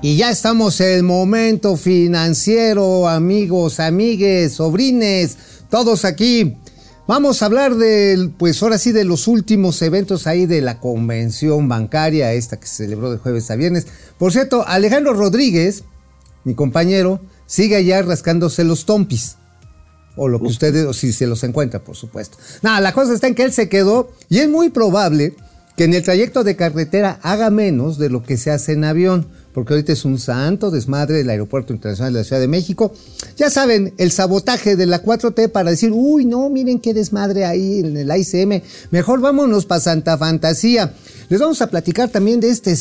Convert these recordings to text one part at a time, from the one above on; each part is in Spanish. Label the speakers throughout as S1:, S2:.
S1: Y ya estamos en el momento financiero, amigos, amigues, sobrines, todos aquí. Vamos a hablar del, pues ahora sí, de los últimos eventos ahí de la convención bancaria, esta que se celebró de jueves a viernes. Por cierto, Alejandro Rodríguez, mi compañero, sigue allá rascándose los tompis. O lo que ustedes, o si se los encuentra, por supuesto. Nada, la cosa está en que él se quedó y es muy probable que en el trayecto de carretera haga menos de lo que se hace en avión porque ahorita es un santo desmadre del Aeropuerto Internacional de la Ciudad de México. Ya saben, el sabotaje de la 4T para decir, uy, no, miren qué desmadre ahí en el ICM, mejor vámonos para Santa Fantasía. Les vamos a platicar también de este,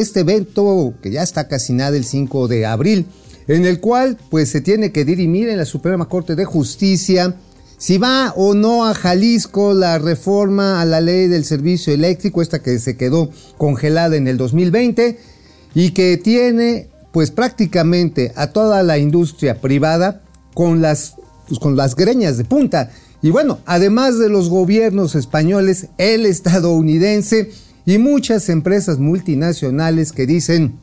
S1: este evento que ya está casi nada el 5 de abril, en el cual pues se tiene que dirimir en la Suprema Corte de Justicia si va o no a Jalisco la reforma a la ley del servicio eléctrico, esta que se quedó congelada en el 2020 y que tiene pues prácticamente a toda la industria privada con las, pues, con las greñas de punta. Y bueno, además de los gobiernos españoles, el estadounidense y muchas empresas multinacionales que dicen,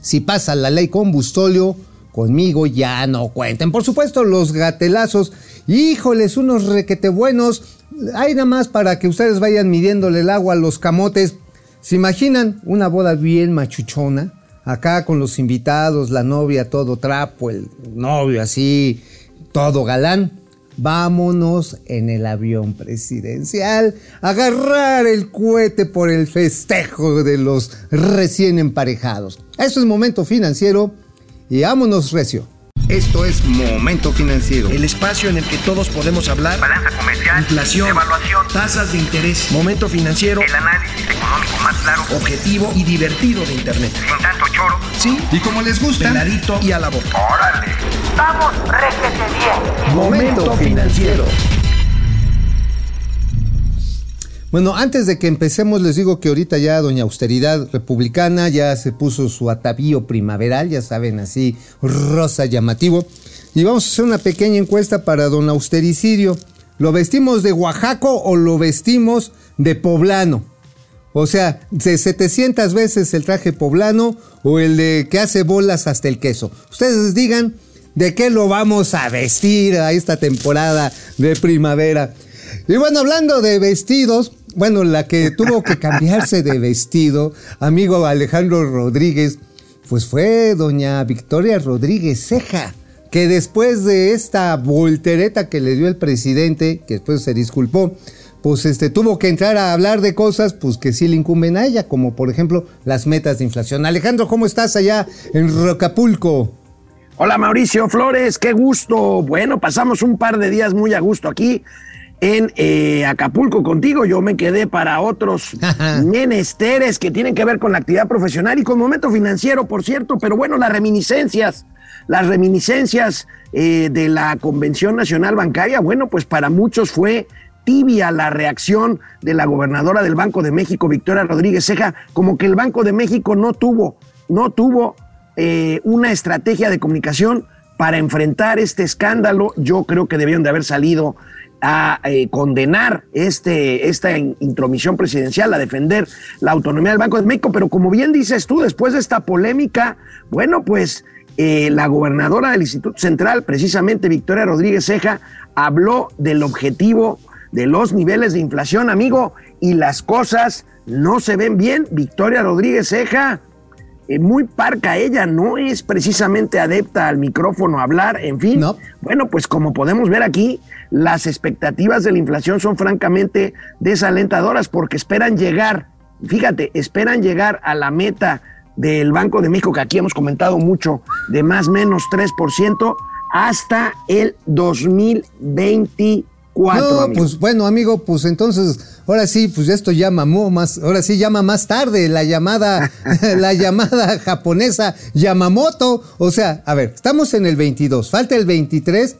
S1: si pasa la ley combustóleo, conmigo ya no cuenten. Por supuesto, los gatelazos, híjoles, unos requete buenos. Hay nada más para que ustedes vayan midiéndole el agua a los camotes. ¿Se imaginan una boda bien machuchona? Acá con los invitados, la novia todo trapo, el novio así, todo galán. Vámonos en el avión presidencial, agarrar el cohete por el festejo de los recién emparejados. Eso es momento financiero y vámonos recio.
S2: Esto es Momento Financiero.
S3: El espacio en el que todos podemos hablar.
S4: Balanza comercial.
S3: Inflación.
S4: Evaluación.
S3: Tasas de interés. Momento Financiero.
S4: El análisis claro.
S3: Objetivo y divertido de Internet.
S4: Sin tanto choro.
S3: Sí.
S2: Y como les gusta.
S3: Peladito y a la boca.
S4: ¡Órale! ¡Vamos, réjete bien!
S3: Momento Financiero.
S1: Bueno, antes de que empecemos, les digo que ahorita ya Doña Austeridad Republicana ya se puso su atavío primaveral, ya saben, así rosa llamativo. Y vamos a hacer una pequeña encuesta para Don Austericidio. ¿Lo vestimos de Oaxaco o lo vestimos de poblano? O sea, de 700 veces el traje poblano o el de que hace bolas hasta el queso. Ustedes digan de qué lo vamos a vestir a esta temporada de primavera. Y bueno, hablando de vestidos, bueno, la que tuvo que cambiarse de vestido, amigo Alejandro Rodríguez, pues fue doña Victoria Rodríguez Ceja, que después de esta voltereta que le dio el presidente, que después se disculpó, pues este, tuvo que entrar a hablar de cosas pues que sí le incumben a ella, como por ejemplo las metas de inflación. Alejandro, ¿cómo estás allá en Rocapulco?
S5: Hola Mauricio Flores, qué gusto. Bueno, pasamos un par de días muy a gusto aquí en eh, Acapulco contigo. Yo me quedé para otros menesteres que tienen que ver con la actividad profesional y con momento financiero, por cierto. Pero bueno, las reminiscencias, las reminiscencias eh, de la Convención Nacional Bancaria, bueno, pues para muchos fue tibia la reacción de la gobernadora del Banco de México, Victoria Rodríguez Ceja, como que el Banco de México no tuvo, no tuvo eh, una estrategia de comunicación para enfrentar este escándalo. Yo creo que debieron de haber salido a eh, condenar este, esta intromisión presidencial, a defender la autonomía del Banco de México, pero como bien dices tú, después de esta polémica, bueno, pues eh, la gobernadora del Instituto Central, precisamente Victoria Rodríguez Ceja, habló del objetivo de los niveles de inflación, amigo, y las cosas no se ven bien. Victoria Rodríguez Ceja, eh, muy parca ella, no es precisamente adepta al micrófono a hablar, en fin. Bueno, pues como podemos ver aquí, las expectativas de la inflación son francamente desalentadoras porque esperan llegar, fíjate, esperan llegar a la meta del Banco de México, que aquí hemos comentado mucho, de más o menos 3%, hasta el 2024. No,
S1: pues bueno, amigo, pues entonces, ahora sí, pues esto ya mamó más, ahora sí llama más tarde la llamada, la llamada japonesa Yamamoto. O sea, a ver, estamos en el 22, falta el 23.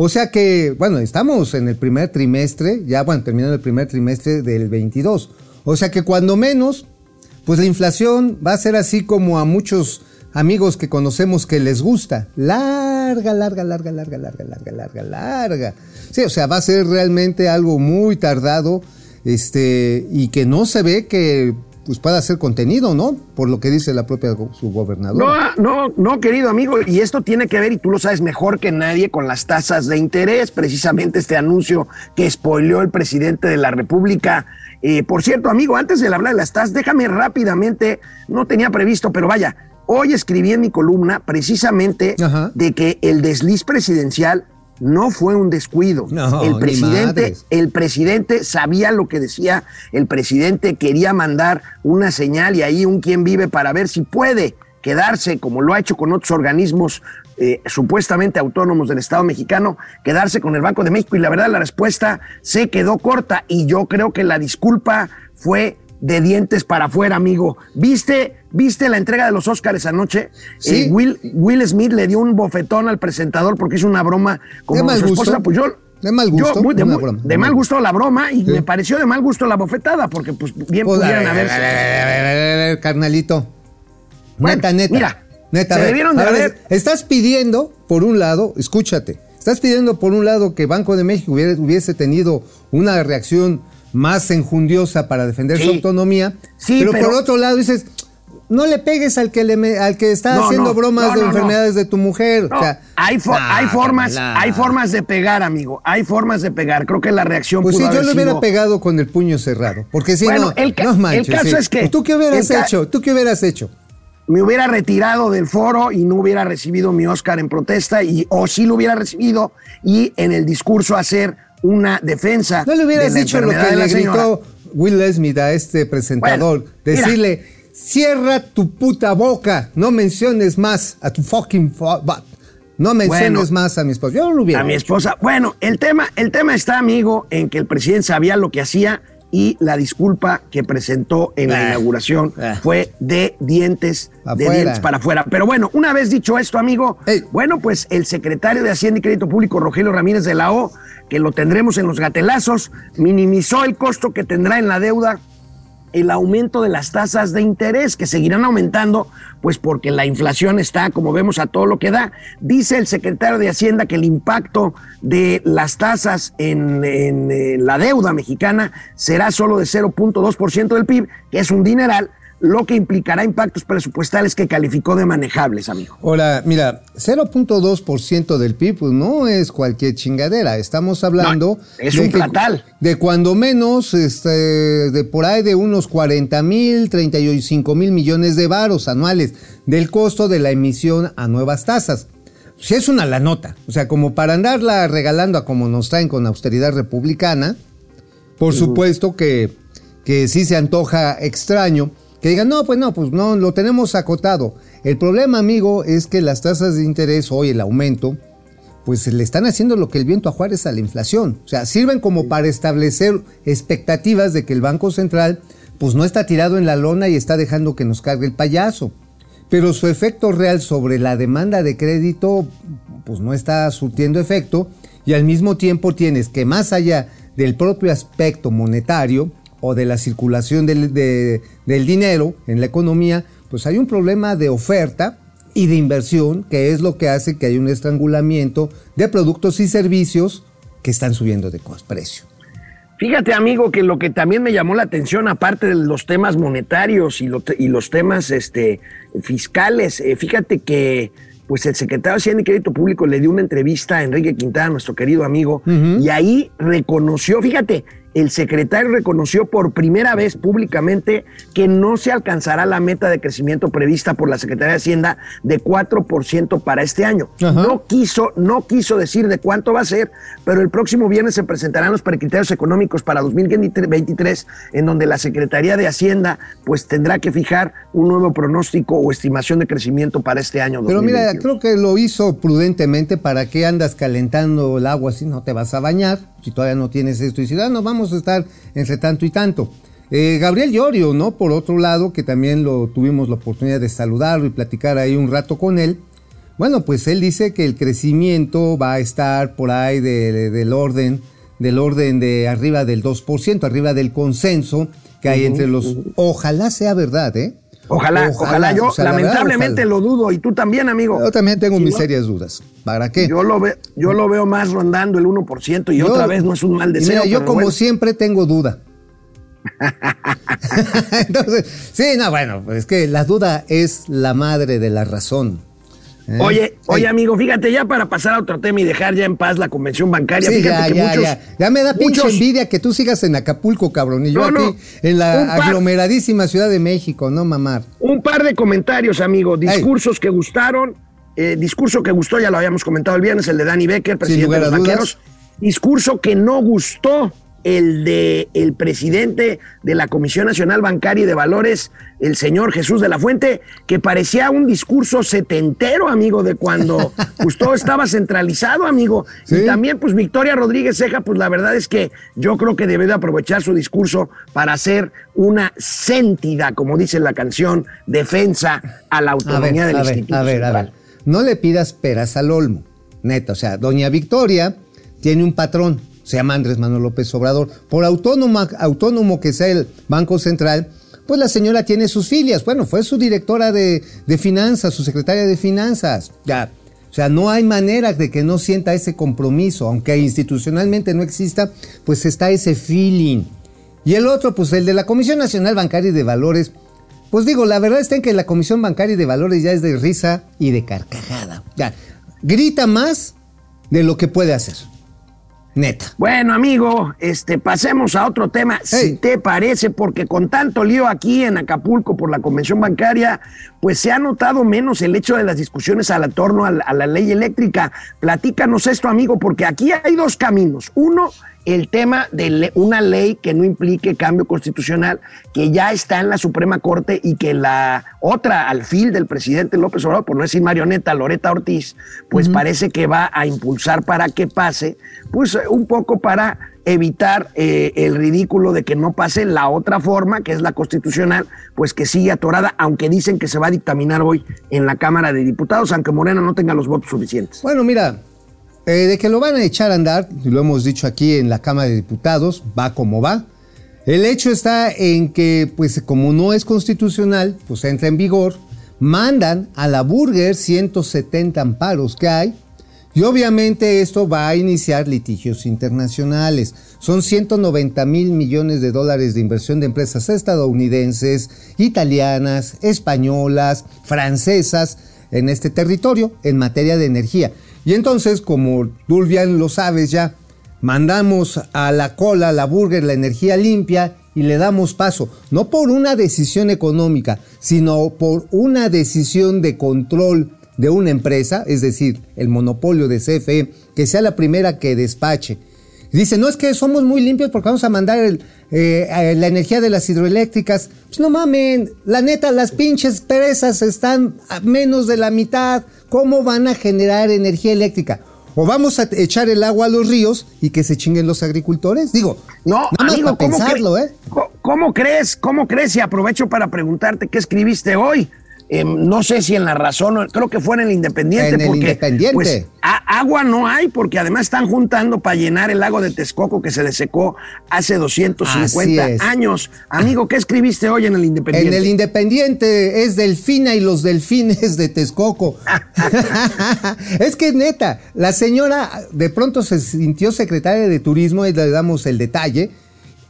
S1: O sea que, bueno, estamos en el primer trimestre, ya bueno, terminando el primer trimestre del 22. O sea que cuando menos, pues la inflación va a ser así como a muchos amigos que conocemos que les gusta. Larga, larga, larga, larga, larga, larga, larga, larga. Sí, o sea, va a ser realmente algo muy tardado este, y que no se ve que pues pueda ser contenido, ¿no? Por lo que dice la propia go- subgobernadora.
S5: No, no, no, querido amigo, y esto tiene que ver, y tú lo sabes mejor que nadie, con las tasas de interés, precisamente este anuncio que spoileó el presidente de la República. Eh, por cierto, amigo, antes de hablar de las tasas, déjame rápidamente, no tenía previsto, pero vaya, hoy escribí en mi columna precisamente
S1: Ajá.
S5: de que el desliz presidencial no fue un descuido.
S1: No,
S5: el presidente el presidente sabía lo que decía, el presidente quería mandar una señal y ahí un quien vive para ver si puede quedarse, como lo ha hecho con otros organismos eh, supuestamente autónomos del Estado mexicano, quedarse con el Banco de México y la verdad la respuesta se quedó corta y yo creo que la disculpa fue de dientes para afuera, amigo. ¿Viste, ¿Viste la entrega de los Óscares anoche?
S1: Sí.
S5: Eh, Will, Will Smith le dio un bofetón al presentador porque hizo una broma como su esposa,
S1: gusto.
S5: pues yo
S1: De mal
S5: yo,
S1: gusto,
S5: muy- de, muy-
S1: broma.
S5: de mal gusto la broma y
S1: Sí.
S5: me pareció de mal gusto la bofetada, porque pues bien
S1: Pues,
S5: pudieran haberse.
S1: a ver, a ver, a ver, carnalito.
S5: Bueno,
S1: neta, neta.
S5: mira,
S1: neta,
S5: se debieron de
S1: a ver,
S5: haber-
S1: Estás pidiendo, por un lado, escúchate, estás pidiendo por un lado que Banco de México hubiese tenido una reacción más enjundiosa para defender su
S5: Sí.
S1: autonomía,
S5: Sí,
S1: pero,
S5: pero-
S1: por otro lado dices, no le pegues al que le me- al que está
S5: No,
S1: haciendo
S5: no,
S1: bromas
S5: no,
S1: de enfermedades de tu mujer.
S5: No,
S1: o sea,
S5: hay,
S1: nah,
S5: hay formas, hay formas de pegar, amigo. Hay formas de pegar. Creo que la reacción
S1: Pues sí,
S5: pudo
S1: yo
S5: haber
S1: le hubiera
S5: sido-
S1: pegado con el puño cerrado. Porque si
S5: Bueno,
S1: no,
S5: el
S1: no
S5: el
S1: manches.
S5: caso
S1: sí.
S5: es que-
S1: ¿Tú qué hubieras hecho? ¿Tú qué hubieras hecho?
S5: me hubiera retirado del foro y no hubiera recibido mi Oscar en protesta, y, o sí lo hubiera recibido y en el discurso hacer una defensa.
S1: No le hubieras
S5: de
S1: dicho lo que le gritó Will Smith a este presentador.
S5: Bueno, mira.
S1: decirle, cierra tu puta boca. No menciones más a tu fucking... No menciones
S5: Bueno.
S1: más a mi esposo. Yo no lo hubiera
S5: A mi esposa. Bueno, el tema, el tema está, amigo, en que el presidente sabía lo que hacía y la disculpa que presentó en la
S1: Ah,
S5: inauguración
S1: ah.
S5: fue de dientes, de dientes para afuera. Pero bueno, una vez dicho esto, amigo,
S1: Ey.
S5: bueno, pues el secretario de Hacienda y Crédito Público, Rogelio Ramírez de la O, que lo tendremos en los gatelazos, minimizó el costo que tendrá en la deuda el aumento de las tasas de interés que seguirán aumentando, pues porque la inflación está, como vemos, a todo lo que da. Dice el secretario de Hacienda que el impacto de las tasas en, la deuda mexicana será solo de 0.2% del PIB, que es un dineral, lo que implicará impactos presupuestales que calificó de manejables, amigo.
S1: Ahora, mira, 0.2% del PIB pues, no es cualquier chingadera. Estamos hablando.
S5: No, es
S1: de
S5: un
S1: que-
S5: platal.
S1: De cuando menos, este, de por ahí de unos 40 mil, 35 mil millones de varos anuales del costo de la emisión a nuevas tasas. Si es una la nota. O sea, como para andarla regalando a como nos traen con austeridad republicana, por supuesto que, que sí se antoja extraño que digan, no, pues no, pues no, lo tenemos acotado. El problema, amigo, es que las tasas de interés, hoy el aumento, pues le están haciendo lo que el viento a Juárez a la inflación. O sea, sirven como para establecer expectativas de que el Banco Central, pues no está tirado en la lona y está dejando que nos cargue el payaso. Pero su efecto real sobre la demanda de crédito, pues no está surtiendo efecto. Y al mismo tiempo tienes que más allá del propio aspecto monetario o de la circulación del, de- del dinero en la economía, pues hay un problema de oferta y de inversión, que es lo que hace que haya un estrangulamiento de productos y servicios que están subiendo de precio.
S5: Fíjate, amigo, que lo que también me llamó la atención, aparte de los temas monetarios y, lo- y los temas este, fiscales, eh, fíjate que pues el secretario de Hacienda y Crédito Público le dio una entrevista a Enrique Quintana, nuestro querido amigo, y ahí reconoció, fíjate, el secretario reconoció por primera vez públicamente que no se alcanzará la meta de crecimiento prevista por la Secretaría de Hacienda de 4% para este año.
S1: Ajá.
S5: No quiso, no quiso decir de cuánto va a ser, pero el próximo viernes se presentarán los precriterios económicos para 2023, en donde la Secretaría de Hacienda pues tendrá que fijar un nuevo pronóstico o estimación de crecimiento para este año.
S1: Pero mira,
S5: 2021.
S1: creo que lo hizo prudentemente. ¿Para qué andas calentando el agua si no te vas a bañar? Si todavía no tienes esto. Y si ah, no, vamos a estar entre tanto y tanto. Eh, Gabriel Llorio, ¿no? Por otro lado, que también lo tuvimos la oportunidad de saludarlo y platicar ahí un rato con él. Bueno, pues él dice que el crecimiento va a estar por ahí de- de- del orden, del orden de arriba del 2%, arriba del consenso que hay entre los. Ojalá sea verdad, ¿eh?
S5: Ojalá, ojalá, yo
S1: o sea, la verdad,
S5: lamentablemente
S1: ojalá.
S5: lo dudo y tú también, amigo.
S1: Yo también tengo
S5: Si
S1: mis
S5: no-
S1: serias dudas. ¿Para qué?
S5: Yo lo, ve, yo lo veo más rondando el 1% y
S1: Yo-
S5: otra vez no es un mal deseo.
S1: Mira, yo como
S5: bueno.
S1: siempre tengo duda. Entonces, sí, no, bueno, pues es que la duda es la madre de la razón. ¿Eh?
S5: Oye, oye, amigo, fíjate, ya para pasar a otro tema y dejar ya en paz la convención bancaria,
S1: Sí,
S5: fíjate
S1: ya,
S5: que
S1: ya,
S5: muchos.
S1: ya. Ya me da pinche
S5: muchos-
S1: envidia que tú sigas en Acapulco, cabrón. Y yo
S5: No, no.
S1: aquí en la
S5: par-
S1: aglomeradísima Ciudad de México, no mamar.
S5: Un par de comentarios, amigo. Discursos que gustaron. eh, discurso que gustó, ya lo habíamos comentado el viernes, el de Danny Becker, presidente de los banqueros. Discurso que no gustó, el de el presidente de la Comisión Nacional Bancaria y de Valores, el señor Jesús de la Fuente, que parecía un discurso setentero, amigo, de cuando pues todo estaba centralizado, amigo.
S1: Sí.
S5: Y también, pues, Victoria Rodríguez Ceja, pues la verdad es que yo creo que debe de aprovechar su discurso para hacer una sentida, como dice la canción, defensa a la autonomía del Instituto
S1: a ver, a ver. No le pidas peras al olmo, neta. O sea, doña Victoria tiene un patrón, se llama Andrés Manuel López Obrador. Por autónoma, autónomo que sea el Banco Central, pues la señora tiene sus filias. Bueno, fue su directora de, de finanzas, su secretaria de finanzas. Ya. O sea, no hay manera de que no sienta ese compromiso, aunque institucionalmente no exista, pues está ese feeling. Y el otro, pues el de la Comisión Nacional Bancaria y de Valores, pues digo, la verdad está en que la Comisión Bancaria y de Valores ya es de risa y de carcajada. Ya, grita más de lo que puede hacer. Neta.
S5: Bueno, amigo, este, pasemos a otro tema, si te parece, porque con tanto lío aquí en Acapulco por la convención bancaria, pues se ha notado menos el hecho de las discusiones al torno a la, a la ley eléctrica. Platícanos esto, amigo, porque aquí hay dos caminos. Uno, el tema de una ley que no implique cambio constitucional, que ya está en la Suprema Corte y que la otra, al fil del presidente López Obrador, por no decir marioneta, Loreta Ortiz, pues parece que va a impulsar para que pase, pues eh, un poco para evitar eh, el ridículo de que no pase la otra forma, que es la constitucional, pues que sigue atorada, aunque dicen que se va a dictaminar hoy en la Cámara de Diputados, aunque Morena no tenga los votos suficientes.
S1: Bueno, mira, eh, de que lo van a echar a andar, lo hemos dicho aquí en la Cámara de Diputados, va como va. El hecho está en que, pues como no es constitucional, pues entra en vigor, mandan a la Burger 170 amparos que hay, y obviamente esto va a iniciar litigios internacionales. Son 190 mil millones de dólares de inversión de empresas estadounidenses, italianas, españolas, francesas en este territorio en materia de energía. Y entonces, como tú bien lo sabes ya, mandamos a la cola, a la burger, la energía limpia y le damos paso, no por una decisión económica, sino por una decisión de control de una empresa, es decir, el monopolio de CFE, que sea la primera que despache. Dice, no es que somos muy limpios porque vamos a mandar el, eh, eh, la energía de las hidroeléctricas. Pues no mamen, la neta, las pinches presas están a menos de la mitad. ¿Cómo van a generar energía eléctrica? O vamos a echar el agua a los ríos y que se chinguen los agricultores. Digo,
S5: No,
S1: nada más
S5: amigo,
S1: para
S5: ¿cómo,
S1: pensarlo, ¿eh?
S5: ¿cómo crees? ¿Cómo crees? Y aprovecho para preguntarte qué escribiste hoy. Em, no sé si en La Razón, creo que fue en el Independiente.
S1: En El
S5: porque,
S1: Independiente.
S5: Pues, a- agua no hay, porque además están juntando para llenar el lago de Texcoco que se desecó hace 250
S1: Así es.
S5: años. Amigo, ¿qué escribiste hoy en el Independiente?
S1: En el Independiente es Delfina y los delfines de Texcoco. es que neta, la señora de pronto se sintió secretaria de turismo y le damos el detalle.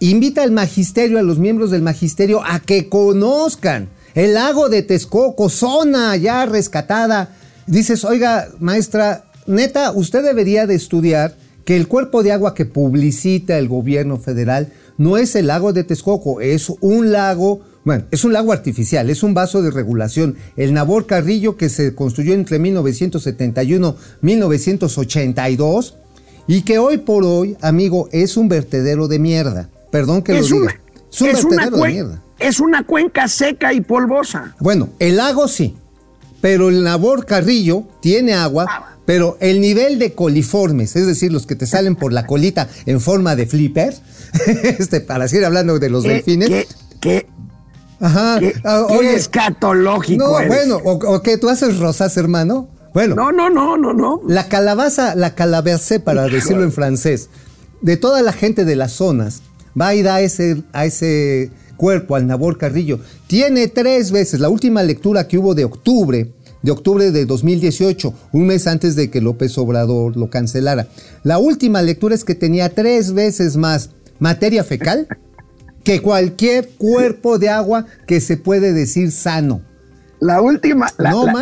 S1: Invita al magisterio, a los miembros del magisterio, a que conozcan el lago de Texcoco, zona ya rescatada. Dices, oiga, maestra, neta, usted debería de estudiar que el cuerpo de agua que publicita el gobierno federal no es el lago de Texcoco, es un lago, bueno, es un lago artificial, es un vaso de regulación, el Nabor Carrillo que se construyó entre 1971 y 1982 y que hoy por hoy, amigo, es un vertedero de mierda. Perdón que
S5: es,
S1: lo
S5: una,
S1: diga. Es un
S5: es una
S1: de mierda.
S5: es una cuenca seca y polvosa.
S1: Bueno, el lago sí, pero el Nabor Carrillo tiene agua, pero el nivel de coliformes, es decir, los que te salen por la colita en forma de flipper, este, para seguir hablando de los
S5: ¿Qué,
S1: delfines.
S5: qué, qué-
S1: Ajá.
S5: qué-
S1: ah, oye,
S5: escatológico
S1: no,
S5: eres?
S1: bueno, o, o que tú haces rosas, hermano. Bueno,
S5: No, no, no, no, no.
S1: la calabaza, la calavercé, para decirlo en francés, de toda la gente de las zonas, va a ese, a ese cuerpo, al Nabor Carrillo. Tiene tres veces, la última lectura que hubo de octubre, de octubre de 2018, un mes antes de que López Obrador lo cancelara. La última lectura es que tenía tres veces más materia fecal que cualquier cuerpo de agua que se puede decir sano.
S5: La última, la-
S1: No
S5: la-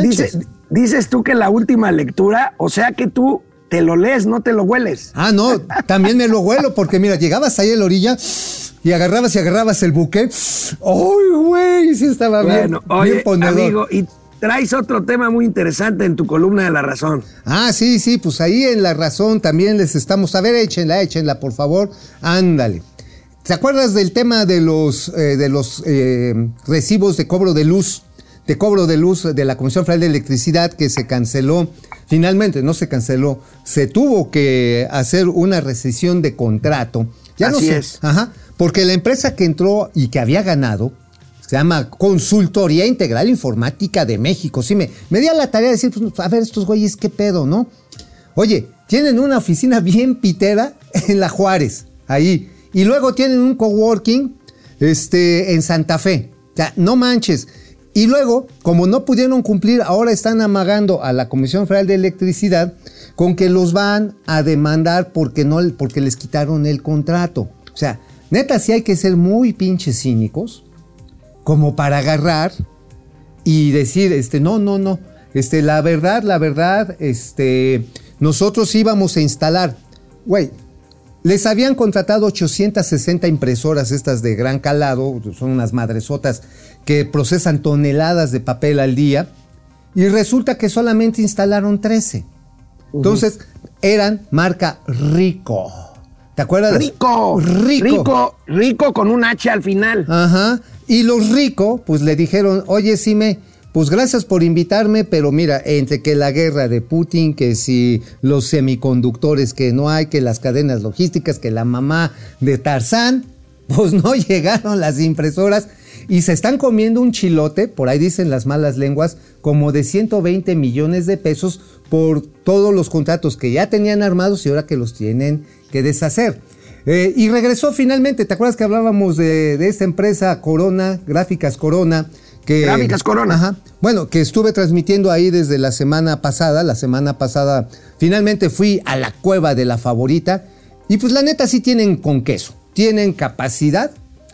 S5: dices tú que la última lectura, o sea que tú te lo lees, no te lo hueles.
S1: Ah, no, también me lo huelo porque mira, llegabas ahí a la orilla y agarrabas y agarrabas el buque. ¡Ay, güey! Sí estaba
S5: Bueno,
S1: bien,
S5: oye,
S1: bien ponedor.
S5: amigo, y traes otro tema muy interesante en tu columna de La Razón.
S1: Ah, sí, sí, pues ahí en La Razón también les estamos. A ver, échenla, échenla, por favor. Ándale. ¿Te acuerdas del tema de los, eh, de los eh, recibos de cobro de luz? De cobro de luz de la Comisión Federal de Electricidad que se canceló. Finalmente, no se canceló. Se tuvo que hacer una rescisión de contrato. Ya no sé.
S5: es.
S1: Ajá. Porque la empresa que entró y que había ganado se llama Consultoría Integral Informática de México. Sí, me, me di a la tarea de decir, pues, a ver, estos güeyes, qué pedo, ¿no? Oye, tienen una oficina bien pitera en La Juárez, ahí. Y luego tienen un coworking este, en Santa Fe. O sea, no manches. Y luego, como no pudieron cumplir, ahora están amagando a la Comisión Federal de Electricidad con que los van a demandar porque, no, porque les quitaron el contrato. O sea, neta, sí hay que ser muy pinches cínicos como para agarrar y decir, este, no, no, no, este, la verdad, la verdad, este, nosotros íbamos a instalar, güey, les habían contratado 860 impresoras estas de gran calado, son unas madresotas que procesan toneladas de papel al día, y resulta que solamente instalaron 13. Entonces, eran marca Rico. ¿Te acuerdas?
S5: Rico,
S1: Rico.
S5: rico, rico con un H al final.
S1: Ajá. Y los ricos, pues le dijeron, oye, Sime, pues gracias por invitarme, pero mira, entre que la guerra de Putin, que si los semiconductores que no hay, que las cadenas logísticas, que la mamá de Tarzán, pues no llegaron las impresoras y se están comiendo un chilote, por ahí dicen las malas lenguas, como de 120 millones de pesos por todos los contratos que ya tenían armados y ahora que los tienen que deshacer. Eh, y regresó finalmente, ¿te acuerdas que hablábamos de, de esta empresa Corona, Gráficas Corona? Que,
S5: Gráficas Corona.
S1: Ajá. Bueno, que estuve transmitiendo ahí desde la semana pasada. La semana pasada finalmente fui a la cueva de la favorita. Y pues la neta sí tienen con queso. Tienen capacidad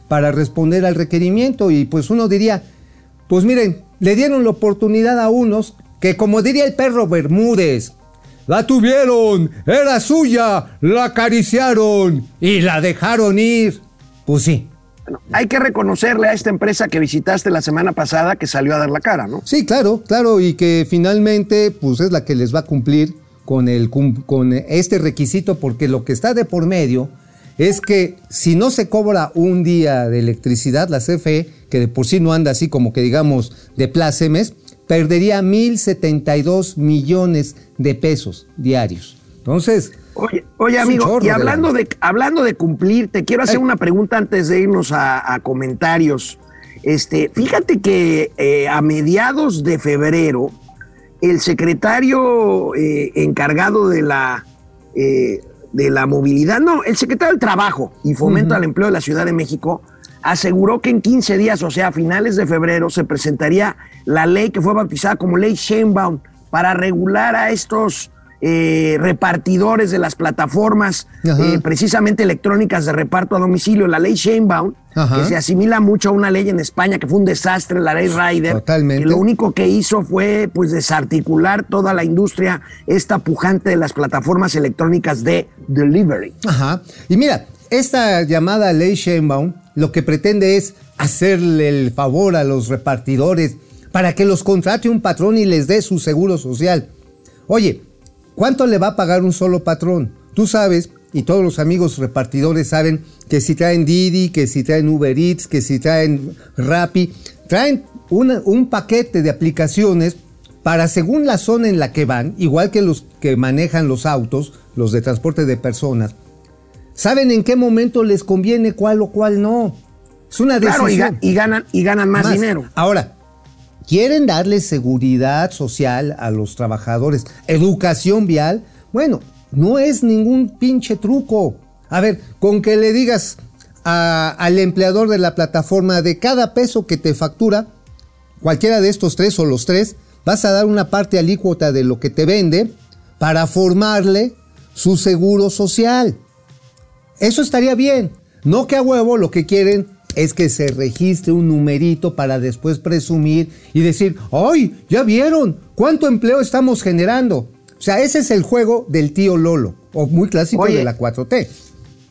S1: para responder al requerimiento. Y pues uno diría, pues miren, le dieron la oportunidad a unos que como diría el perro Bermúdez, la tuvieron, era suya, la acariciaron y la dejaron ir. Pues sí,
S5: hay que reconocerle a esta empresa que visitaste la semana pasada que salió a dar la cara, ¿no?
S1: Sí, claro, claro, y que finalmente pues es la que les va a cumplir con, el, con este requisito, porque lo que está de por medio es que si no se cobra un día de electricidad, la CFE, que de por sí no anda así como que digamos de plácemes, perdería 1.072 millones de pesos diarios. Entonces,
S5: Oye, oye amigo,
S1: chorro
S5: y hablando de, hablando de cumplir, te quiero hacer
S1: Ay.
S5: una pregunta antes de irnos a, a comentarios. Este, fíjate que eh, a mediados de febrero, el secretario eh, encargado de la, eh, de la movilidad, no, el secretario del Trabajo y Fomento al Empleo de la Ciudad de México, aseguró que en 15 días, o sea, a finales de febrero, se presentaría la ley que fue bautizada como Ley Sheinbaum para regular a estos eh, repartidores de las plataformas eh, precisamente electrónicas de reparto a domicilio, la ley Sheinbaum,
S1: Ajá.
S5: que se asimila mucho a una ley en España que fue un desastre, la ley Ryder,
S1: Totalmente.
S5: que lo único que hizo fue pues desarticular toda la industria esta pujante de las plataformas electrónicas de delivery.
S1: Ajá. Y mira, esta llamada ley Sheinbaum lo que pretende es hacerle el favor a los repartidores para que los contrate un patrón y les dé su seguro social. Oye, ¿cuánto le va a pagar un solo patrón? Tú sabes, y todos los amigos repartidores saben, que si traen Didi, que si traen Uber Eats, que si traen Rappi, traen una- un paquete de aplicaciones para según la zona en la que van, igual que los que manejan los autos, los de transporte de personas, saben en qué momento les conviene cuál o cuál no. Es una
S5: Claro, y,
S1: decisión.
S5: ga- y ganan, y ganan más,
S1: Más.
S5: dinero.
S1: Ahora, quieren darle seguridad social a los trabajadores, educación vial. Bueno, no es ningún pinche truco. A ver, con que le digas al empleador de la plataforma de cada peso que te factura, cualquiera de estos tres o los tres, vas a dar una parte alícuota de lo que te vende para formarle su seguro social. Eso estaría bien. No que a huevo lo que quieren es que se registre un numerito para después presumir y decir, ¡ay! ¿Ya vieron? ¿Cuánto empleo estamos generando? O sea, ese es el juego del tío Lolo, o muy clásico
S5: Oye.
S1: de la 4T.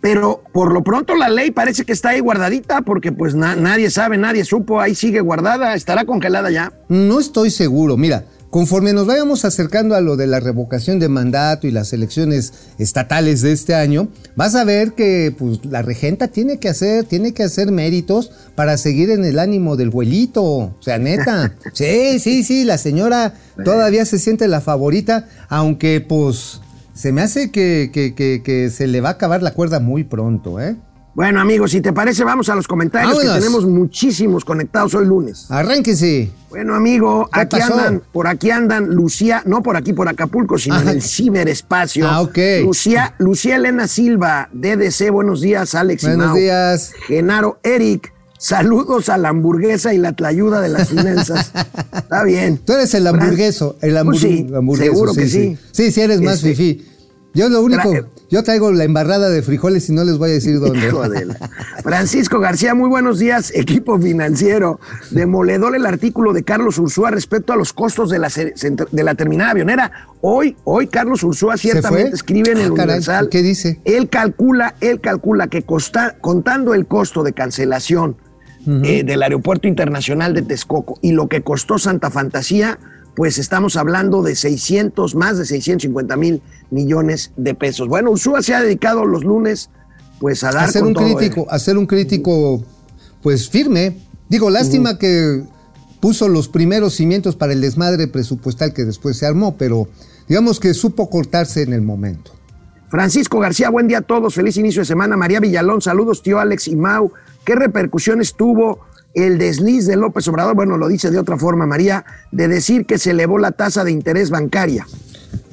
S5: Pero por lo pronto la ley parece que está ahí guardadita porque pues na- nadie sabe, nadie supo, ahí sigue guardada, estará congelada ya.
S1: No estoy seguro. Mira, conforme nos vayamos acercando a lo de la revocación de mandato y las elecciones estatales de este año, vas a ver que pues, la regenta tiene que hacer, tiene que hacer méritos para seguir en el ánimo del güelito. O sea, neta. Sí, sí, sí, la señora todavía se siente la favorita, aunque pues se me hace que, que- que- que se le va a acabar la cuerda muy pronto, ¿eh?
S5: Bueno amigos, si te parece vamos a los comentarios
S1: Vámonos.
S5: que tenemos muchísimos conectados hoy lunes.
S1: Arránquese.
S5: Bueno amigo,
S1: ¿Qué
S5: aquí
S1: pasó?
S5: andan, por aquí andan Lucía, no por aquí por Acapulco, sino
S1: Ajá.
S5: en el ciberespacio.
S1: Ah, ok.
S5: Lucía, Lucía Elena Silva, DDC, buenos días, Alex.
S1: Buenos
S5: Mau.
S1: días.
S5: Genaro Eric, saludos a la hamburguesa y la tlayuda de las finanzas. Está bien.
S1: Tú eres el hamburgueso, el hamburg-
S5: Pues sí,
S1: hamburgueso.
S5: seguro que sí.
S1: Sí, sí, eres más
S5: Este,
S1: fifí. Yo lo único,
S5: Tra-
S1: yo traigo la embarrada de frijoles y no les voy a decir dónde.
S5: Francisco García, muy buenos días, equipo financiero. Demoledor el artículo de Carlos Ursúa respecto a los costos de la, de la terminal avionera. Hoy, hoy Carlos Ursúa ciertamente escribe en el
S1: Ah, caray,
S5: Universal.
S1: ¿qué dice?
S5: Él calcula, él calcula que costa- contando el costo de cancelación eh, del Aeropuerto Internacional de Texcoco y lo que costó Santa Fantasía, pues estamos hablando de 600, más de 650 mil millones de pesos. Bueno, Ursúa se ha dedicado los lunes pues a dar
S1: hacer un
S5: ¿eh?
S1: crítico, hacer un crítico, pues firme. Digo, lástima que puso los primeros cimientos para el desmadre presupuestal que después se armó, pero digamos que supo cortarse en el momento.
S5: Francisco García, buen día a todos, feliz inicio de semana. María Villalón, saludos tío Alex y Mau. ¿Qué repercusiones tuvo el desliz de López Obrador? Bueno, lo dice de otra forma María, de decir que se elevó la tasa de interés bancaria.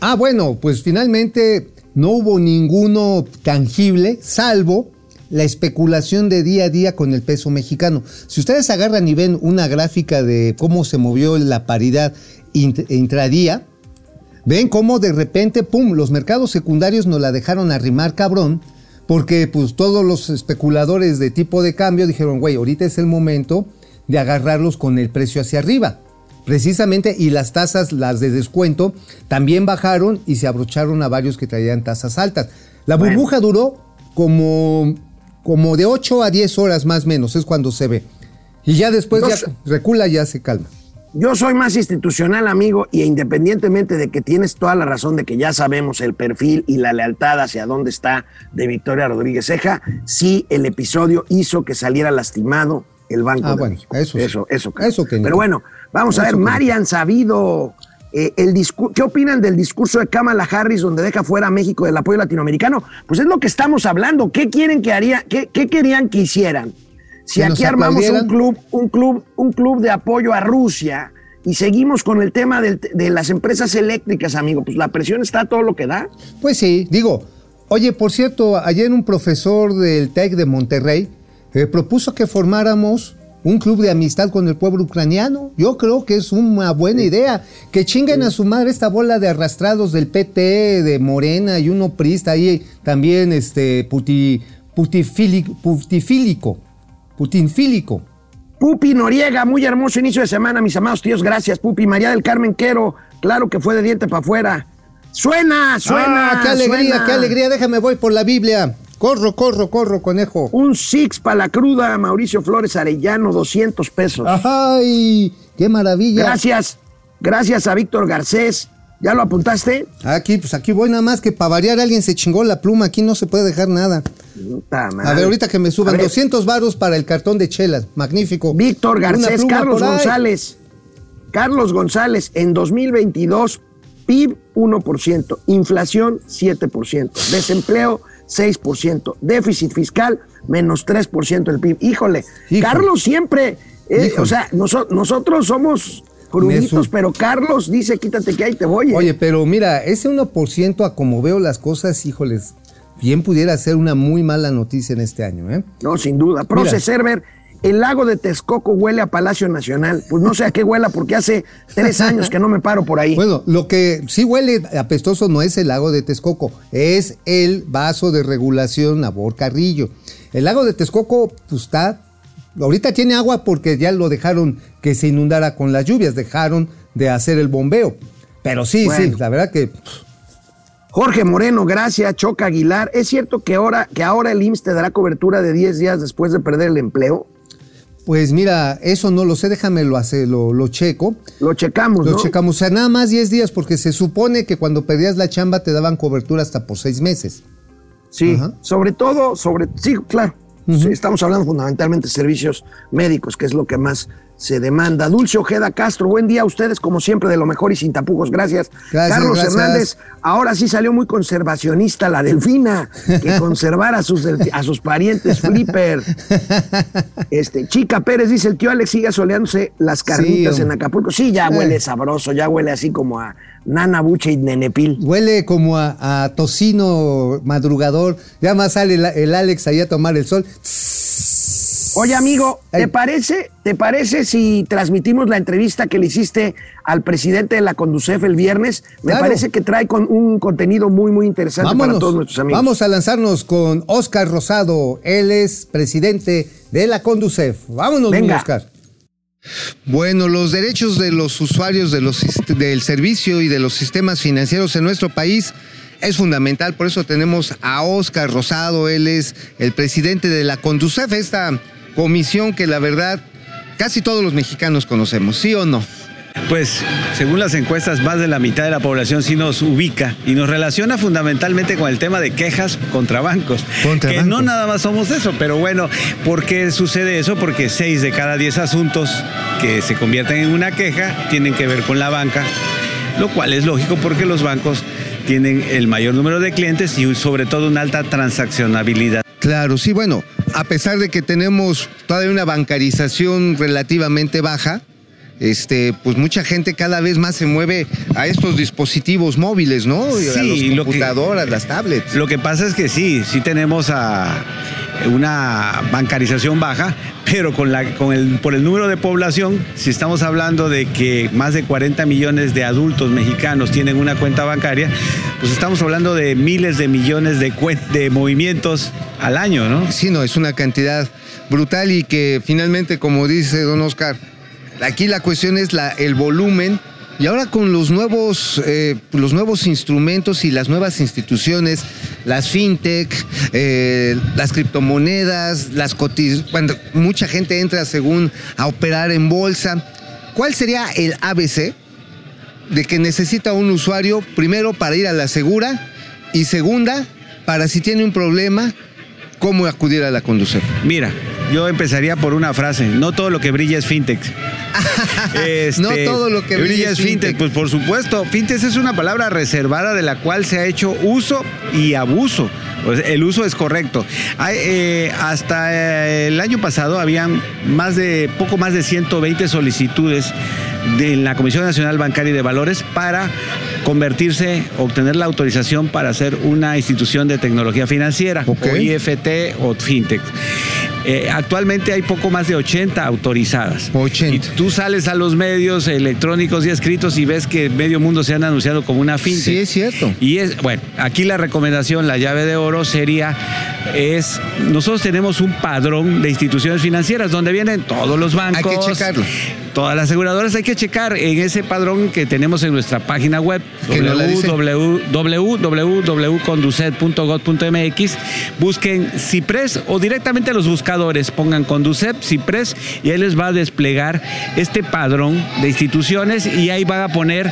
S1: Ah, bueno, pues finalmente no hubo ninguno tangible, salvo la especulación de día a día con el peso mexicano. Si ustedes agarran y ven una gráfica de cómo se movió la paridad int- intradía, ven cómo de repente, pum, los mercados secundarios nos la dejaron arrimar cabrón, porque pues todos los especuladores de tipo de cambio dijeron, güey, ahorita es el momento de agarrarlos con el precio hacia arriba. Precisamente, y las tasas, las de descuento, también bajaron y se abrocharon a varios que traían tasas altas. La
S5: Bueno.
S1: burbuja duró como, como de 8 a 10 horas más o menos, es cuando se ve. Y ya después ya recula, ya se calma.
S5: Yo soy más institucional, amigo, y independientemente de que tienes toda la razón de que ya sabemos el perfil y la lealtad hacia dónde está de Victoria Rodríguez Ceja, sí el episodio hizo que saliera lastimado el Banco
S1: Ah,
S5: de
S1: bueno,
S5: México.
S1: eso sí.
S5: eso, eso,
S1: Eso que
S5: Pero bueno, vamos a ver, Marian Sabido, eh, el ¿qué opinan del discurso de Kamala Harris donde deja fuera a México del apoyo latinoamericano? Pues es lo que estamos hablando. ¿Qué quieren que haría, qué, qué querían que hicieran? Si aquí armamos un club, un club, un club de apoyo a Rusia y seguimos con el tema de las empresas eléctricas, amigo, pues la presión está a todo lo que da.
S1: Pues sí, digo, oye, por cierto, ayer un profesor del TEC de Monterrey eh, propuso que formáramos un club de amistad con el pueblo ucraniano. Yo creo que es una buena idea. Que chinguen a su madre esta bola de arrastrados del PT, de Morena y uno prista ahí también este puti, putifílico, putifílico, putinfílico.
S5: Pupi Noriega, muy hermoso inicio de semana, mis amados tíos, gracias, Pupi. María del Carmen Quero, claro que fue de diente para afuera. Suena, suena.
S1: Ah, qué alegría,
S5: suena.
S1: qué alegría. Déjame voy por la Biblia. Corro, corro, corro, conejo.
S5: Un six para la cruda, Mauricio Flores Arellano, 200 pesos.
S1: ¡Ay! ¡Qué maravilla!
S5: Gracias, gracias a Víctor Garcés. ¿Ya lo apuntaste?
S1: Aquí, pues aquí voy nada más que para variar alguien se chingó la pluma, aquí no se puede dejar nada. A ver, ahorita que me suban
S5: ver,
S1: 200 varos para el cartón de chelas, magnífico.
S5: Víctor Garcés, Carlos. González. Carlos González, en 2022, PIB 1%, inflación 7%, desempleo 6%, déficit fiscal menos 3% del PIB. Híjole,
S1: Híjole.
S5: Carlos siempre, eh,
S1: Híjole.
S5: o sea, noso- nosotros somos
S1: Su-
S5: pero Carlos dice, quítate que ahí te voy. eh".
S1: Oye, pero mira, ese 1% a como veo las cosas, híjoles, bien pudiera ser una muy mala noticia en este año, ¿eh?
S5: No, sin duda. Proce Server, el lago de Texcoco huele a Palacio Nacional. Pues no sé a qué huela, porque hace tres años que no me paro por ahí.
S1: Bueno, lo que sí huele apestoso no es el lago de Texcoco, es el vaso de regulación Nabor Carrillo. El lago de Texcoco pues, está ahorita tiene agua porque ya lo dejaron que se inundara con las lluvias, dejaron de hacer el bombeo. Pero sí,
S5: Bueno.
S1: sí, la verdad que
S5: Jorge Moreno, gracias. Choca Aguilar. ¿Es cierto que ahora, que ahora el IMSS te dará cobertura de 10 días después de perder el empleo?
S1: Pues mira, eso no lo sé, déjame lo, hace, lo, lo checo.
S5: Lo checamos,
S1: Lo
S5: ¿no?
S1: checamos, o sea, nada más 10 días, porque se supone que cuando perdías la chamba te daban cobertura hasta por 6 meses.
S5: Sí,
S1: Ajá.
S5: sobre todo, sobre, sí, claro. Sí, estamos hablando fundamentalmente de servicios médicos, que es lo que más se demanda. Dulce Ojeda Castro, buen día a ustedes, como siempre, de lo mejor y sin tapujos. Gracias.
S1: Gracias,
S5: Carlos
S1: gracias.
S5: Hernández, ahora sí salió muy conservacionista la delfina, que conservar a sus, a sus parientes flipper. Este, Chica Pérez dice, el tío Alex sigue soleándose las carnitas
S1: Sí,
S5: en. Acapulco. Sí, ya huele sabroso, ya huele así como a nana buche y nenepil.
S1: Huele como a, a tocino madrugador. Ya más sale el, el Alex ahí a tomar el sol.
S5: Oye, amigo, ¿te parece, ¿te parece si transmitimos la entrevista que le hiciste al presidente de la Conducef el viernes? Me
S1: Claro.
S5: parece que trae con un contenido muy, muy interesante para todos nuestros amigos.
S1: vamos a lanzarnos con Oscar Rosado. Él es presidente de la Conducef. Vámonos,
S5: Venga.
S1: Oscar.
S2: Bueno, los derechos de los usuarios de los, del servicio y de los sistemas financieros en nuestro país es fundamental. Por eso tenemos a Oscar Rosado. Él es el presidente de la Conducef, esta comisión que la verdad casi todos los mexicanos conocemos, ¿sí o no?
S6: Pues, según las encuestas, más de la mitad de la población sí nos ubica y nos relaciona fundamentalmente con el tema de quejas contra bancos.
S2: Contra
S6: que
S2: bancos.
S6: no nada más somos eso, pero bueno, ¿por qué sucede eso? Porque seis de cada diez asuntos que se convierten en una queja tienen que ver con la banca, lo cual es lógico porque los bancos tienen el mayor número de clientes y sobre todo una alta transaccionabilidad.
S2: Claro, sí, bueno, a pesar de que tenemos todavía una bancarización relativamente baja, este, pues mucha gente cada vez más se mueve a estos dispositivos móviles, ¿no? A
S6: Sí,
S2: las
S6: lo que-
S2: computadoras, las tablets.
S6: Lo que pasa es que sí, sí tenemos a una bancarización baja, pero con la, con el, por el número de población, si estamos hablando de que más de 40 millones de adultos mexicanos tienen una cuenta bancaria, pues estamos hablando de miles de millones de movimientos al año, ¿no?
S2: Sí, no, es una cantidad brutal y que finalmente, como dice don Oscar, aquí la cuestión es el volumen. Y ahora con los nuevos, eh, los nuevos instrumentos y las nuevas instituciones, las fintech, eh, las criptomonedas, las cotiz cuando mucha gente entra según a operar en bolsa, ¿cuál sería el ABC de que necesita un usuario primero para ir a la segura y segunda para si tiene un problema cómo acudir a la conducir.
S6: Mira, yo empezaría por una frase, no todo lo que brilla es fintech. Este,
S2: No todo lo que brilla es fintech.
S6: Pues por supuesto, fintech es una palabra reservada de la cual se ha hecho uso y abuso. Pues el uso es correcto. Hay, eh, hasta eh, el año pasado habían más de poco más de 120 solicitudes de la Comisión Nacional Bancaria y de Valores para convertirse, obtener la autorización para ser una institución de tecnología financiera, o IFT o FinTech. Eh, actualmente hay poco más de 80 autorizadas.
S2: 80.
S6: Y tú sales a los medios electrónicos y escritos y ves que medio mundo se han anunciado como una fintech.
S2: Sí, es cierto.
S6: Y es, bueno, aquí la recomendación, la llave de oro sería, es, nosotros tenemos un padrón de instituciones financieras donde vienen todos los bancos.
S2: Hay que checarlo.
S6: Todas las aseguradoras hay que checar en ese padrón que tenemos en nuestra página web www.conducet.gov.mx busquen Cipres o directamente a los buscadores pongan Conducet, Cipres y ahí les va a desplegar este padrón de instituciones y ahí van a poner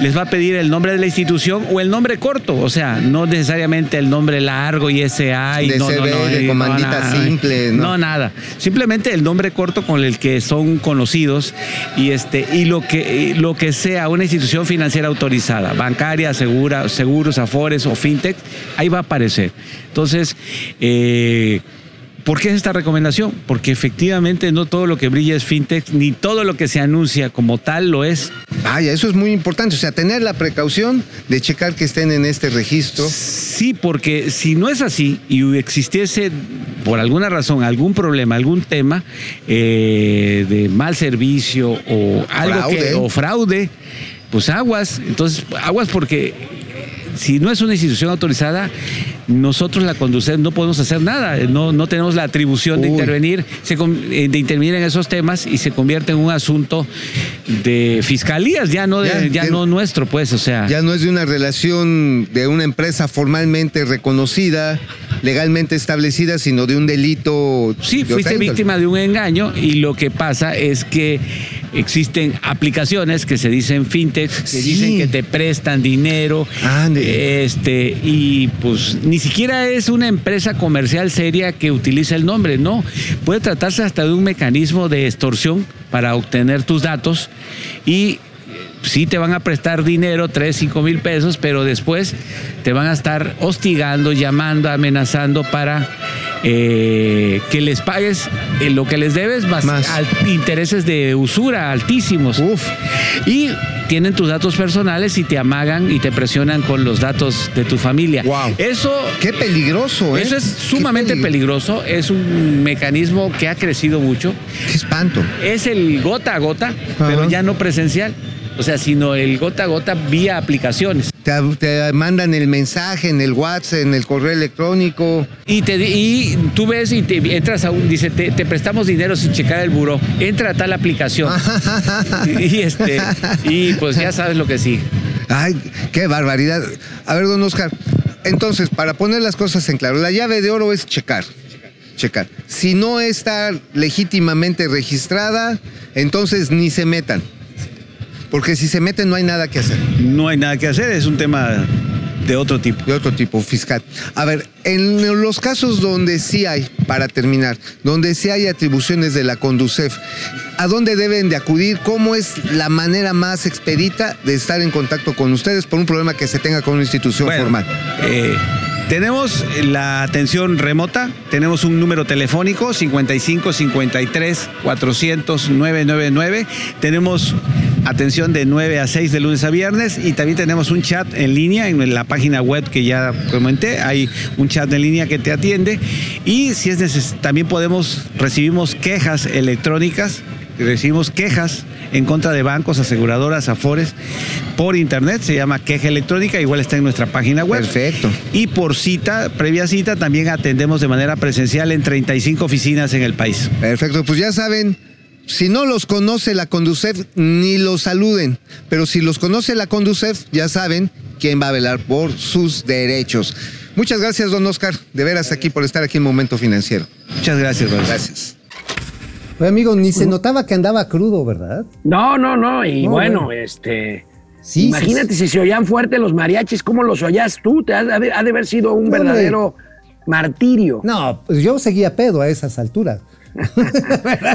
S6: les va a pedir el nombre de la institución o el nombre corto, o sea, no necesariamente el nombre largo y SA y
S2: De
S6: no, no, no, y no,
S2: comandita
S6: nada.
S2: simple, ¿no?
S6: no nada. Simplemente el nombre corto con el que son conocidos y este y lo que lo que sea una institución financiera autorizada, bancaria, seguros, afores o fintech, ahí va a aparecer. Entonces, eh, ¿Por qué es esta recomendación? Porque efectivamente no todo lo que brilla es fintech, ni todo lo que se anuncia como tal lo es.
S2: Vaya, eso es muy importante. O sea, tener la precaución de checar que estén en este registro.
S6: Sí, porque si no es así y existiese por alguna razón algún problema, algún tema eh, de mal servicio o algo
S2: Fraude.
S6: que o fraude, pues aguas. Entonces aguas porque si no es una institución autorizada, nosotros la Conducef no podemos hacer nada, no, no tenemos la atribución de intervenir, se eh, de intervenir en esos temas y se convierte en un asunto de fiscalías, ya no de,
S2: Ya,
S6: no nuestro, pues, o sea.
S2: Ya no es de una relación de una empresa formalmente reconocida, legalmente establecida, sino de un delito.
S6: Sí,
S2: de
S6: fuiste víctima de un engaño y lo que pasa es que existen aplicaciones que se dicen fintech, que
S2: Sí.
S6: dicen que te prestan dinero,
S2: Ande.
S6: este y pues ni siquiera es una empresa comercial seria que utiliza el nombre, no, puede tratarse hasta de un mecanismo de extorsión para obtener tus datos y sí te van a prestar dinero, 3, 5 mil pesos, pero después te van a estar hostigando, llamando, amenazando para eh, que les pagues eh, lo que les debes más,
S2: Más.
S6: al- intereses de usura altísimos.
S2: Uf.
S6: Y tienen tus datos personales y te amagan y te presionan con los datos de tu familia.
S2: Wow.
S6: Eso
S2: Qué peligroso, ¿eh?
S6: eso es sumamente
S2: peligro-
S6: peligroso, es un mecanismo que ha crecido mucho.
S2: Qué espanto.
S6: Es el gota a gota, pero ya no presencial. O sea, sino el gota a gota vía aplicaciones.
S2: Te, te mandan el mensaje en el WhatsApp, en el correo electrónico.
S6: Y, te, y tú ves y te entras a un, dice, te, te prestamos dinero sin checar el buró. Entra a tal aplicación. y, este, y pues ya sabes lo que sí.
S2: Ay, qué barbaridad. A ver, don Oscar, entonces, para poner las cosas en claro, la llave de oro es checar. Checar. Si no está legítimamente registrada, entonces ni se metan. Porque si se meten no hay nada que hacer.
S6: No hay nada que hacer, es un tema de otro tipo.
S2: De otro tipo, fiscal. A ver, en los casos donde sí hay, para terminar, donde sí hay atribuciones de la Conducef, ¿a dónde deben de acudir? ¿Cómo es la manera más expedita de estar en contacto con ustedes por un problema que se tenga con una institución
S6: Bueno,
S2: formal?
S6: eh, tenemos la atención remota, tenemos un número telefónico 55 53 400 999, tenemos atención de 9 a 6 de lunes a viernes y también tenemos un chat en línea en la página web que ya comenté, hay un chat en línea que te atiende y si es neces también podemos recibimos quejas electrónicas recibimos quejas en contra de bancos, aseguradoras, afores por internet, se llama queja electrónica, igual está en nuestra página web.
S2: Perfecto.
S6: Y por cita, previa cita, también atendemos de manera presencial en 35 oficinas en el país.
S2: Perfecto, pues ya saben, si no los conoce la Conducef, ni los saluden. Pero si los conoce la Conducef, ya saben quién va a velar por sus derechos. Muchas gracias, don Oscar, de veras aquí por estar aquí en Momento Financiero.
S6: Muchas gracias, Raúl.
S2: Gracias.
S1: Amigo, ni se notaba que andaba crudo, ¿verdad?
S5: No, no, no. Y
S1: No,
S5: bueno,
S1: bueno.
S5: este.
S1: Sí,
S5: imagínate
S1: sí,
S5: si se oían fuerte los mariachis, ¿cómo los oías tú? Te ha, de- ha de haber sido un
S1: hombre.
S5: verdadero martirio.
S1: No, pues yo seguía pedo a esas alturas.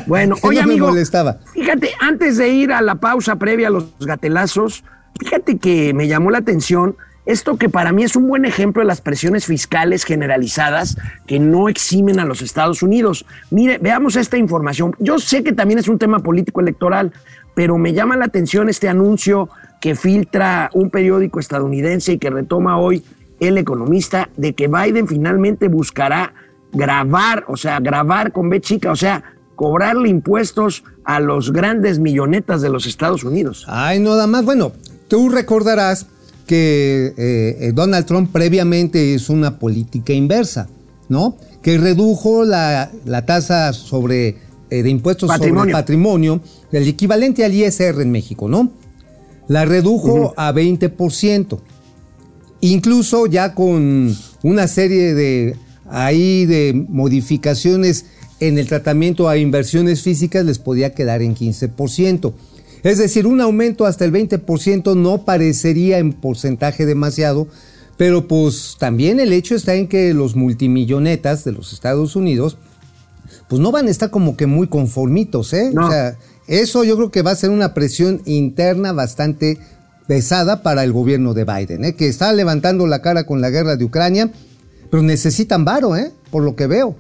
S5: Bueno, oye,
S1: no
S5: amigo.
S1: molestaba.
S5: Fíjate, antes de ir a la pausa previa a los gatelazos, fíjate que me llamó la atención esto que para mí es un buen ejemplo de las presiones fiscales generalizadas que no eximen a los Estados Unidos. Mire, veamos esta información. Yo sé que también es un tema político electoral, pero me llama la atención este anuncio que filtra un periódico estadounidense y que retoma hoy el economista de que Biden finalmente buscará grabar, o sea, grabar con B chica, o sea, cobrarle impuestos a los grandes millonetas de los Estados Unidos.
S1: Ay, nada más. Bueno, tú recordarás que eh, eh, Donald Trump previamente hizo una política inversa, ¿no? Que redujo la, la tasa sobre eh, de impuestos sobre
S5: Patrimonio.
S1: el patrimonio, el equivalente al ISR en México, ¿no? La redujo a 20%. Incluso ya con una serie de ahí de modificaciones en el tratamiento a inversiones físicas les podía quedar en 15%. Es decir, un aumento hasta el 20% no parecería en porcentaje demasiado, pero pues también el hecho está en que los multimillonetas de los Estados Unidos pues no van a estar como que muy conformitos, ¿eh?
S5: No.
S1: O sea, eso yo creo que va a ser una presión interna bastante pesada para el gobierno de Biden, ¿eh? Que está levantando la cara con la guerra de Ucrania, pero necesitan varo, ¿eh? Por lo que veo.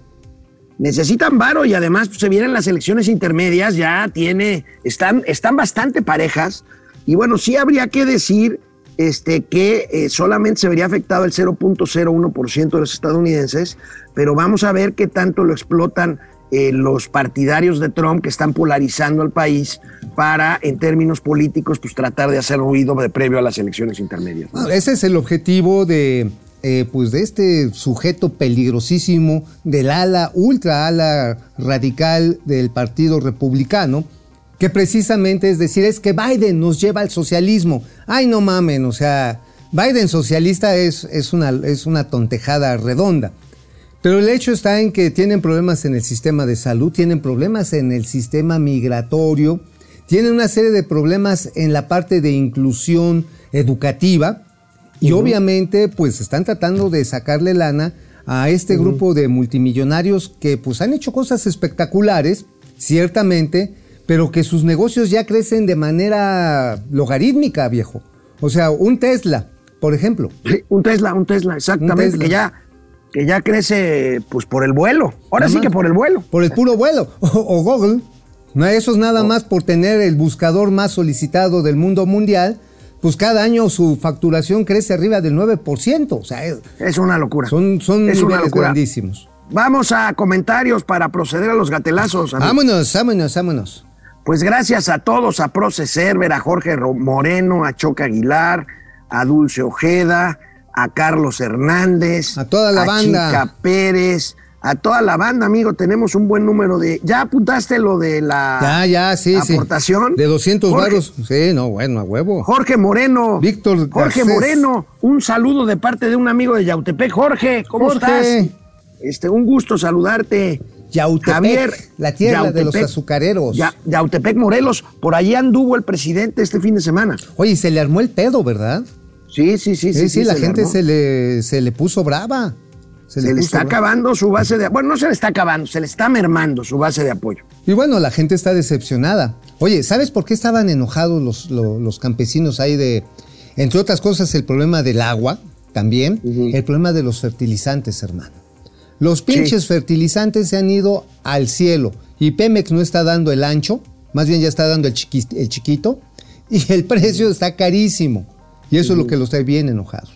S5: Necesitan varo y además pues, se vienen las elecciones intermedias, ya tiene, están, están bastante parejas. Y bueno, sí habría que decir este, que eh, solamente se vería afectado el 0.01% de los estadounidenses, pero vamos a ver qué tanto lo explotan eh, los partidarios de Trump que están polarizando al país para, en términos políticos, pues tratar de hacer ruido de previo a las elecciones intermedias.
S1: Ah, Ese es el objetivo de, eh, pues de este sujeto peligrosísimo del ala, ultra ala radical del Partido Republicano, que precisamente es decir, es que Biden nos lleva al socialismo. Ay, no mamen, o sea, Biden socialista es, es, una, es una tontejada redonda. Pero el hecho está en que tienen problemas en el sistema de salud, tienen problemas en el sistema migratorio, tienen una serie de problemas en la parte de inclusión educativa y obviamente pues están tratando de sacarle lana a este grupo de multimillonarios que pues han hecho cosas espectaculares, ciertamente, pero que sus negocios ya crecen de manera logarítmica, viejo. O sea, un Tesla, por ejemplo.
S5: Sí, un Tesla, un Tesla, exactamente,
S1: Un Tesla.
S5: que ya que ya crece pues por el vuelo. Ahora
S1: Nada
S5: sí
S1: más.
S5: que por el vuelo.
S1: Por el puro vuelo. O, o Google. No, eso es nada más por tener el buscador más solicitado del mundo mundial. Pues cada año su facturación crece arriba del 9%. O sea, es-
S5: Es una locura.
S1: son, son
S5: es
S1: niveles
S5: locura.
S1: grandísimos.
S5: Vamos a comentarios para proceder a los gatelazos. amigo.
S1: Vámonos, vámonos, vámonos.
S5: Pues gracias a todos, a Proce Server, a Jorge Moreno, a Choca Aguilar, a Dulce Ojeda, a Carlos Hernández,
S1: A toda la banda.
S5: Chica Pérez, a toda la banda, amigo. Tenemos un buen número de. ¿Ya apuntaste lo de la
S1: Ya, ya, sí, sí.
S5: aportación?
S1: De 200
S5: Jorge-.
S1: Sí, no, bueno, a huevo.
S5: Jorge Moreno.
S1: Víctor
S5: Jorge
S1: Garcés.
S5: Moreno, un saludo de parte de un amigo de Yautepec. Jorge, ¿cómo
S1: Jorge.
S5: estás? Este, un gusto saludarte.
S1: Yautepec,
S5: Javier,
S1: la tierra de los azucareros.
S5: Ya- Yautepec, Morelos. Por allí anduvo el presidente este fin de semana.
S1: Oye, se le armó el pedo, ¿verdad?
S5: Sí, sí, sí.
S1: Sí, sí, la
S5: le
S1: gente se le, se le puso brava.
S5: Se le está acabando su base de Bueno, no se le está acabando, se le está mermando su base de apoyo.
S1: Y bueno, la gente está decepcionada. Oye, ¿sabes por qué estaban enojados los, lo- los campesinos ahí de, entre otras cosas, el problema del agua también, el problema de los fertilizantes, hermano? Los pinches fertilizantes se han ido al cielo y Pemex no está dando el ancho, más bien ya está dando el chiquito y el precio está carísimo. Y eso es lo que los trae bien enojados.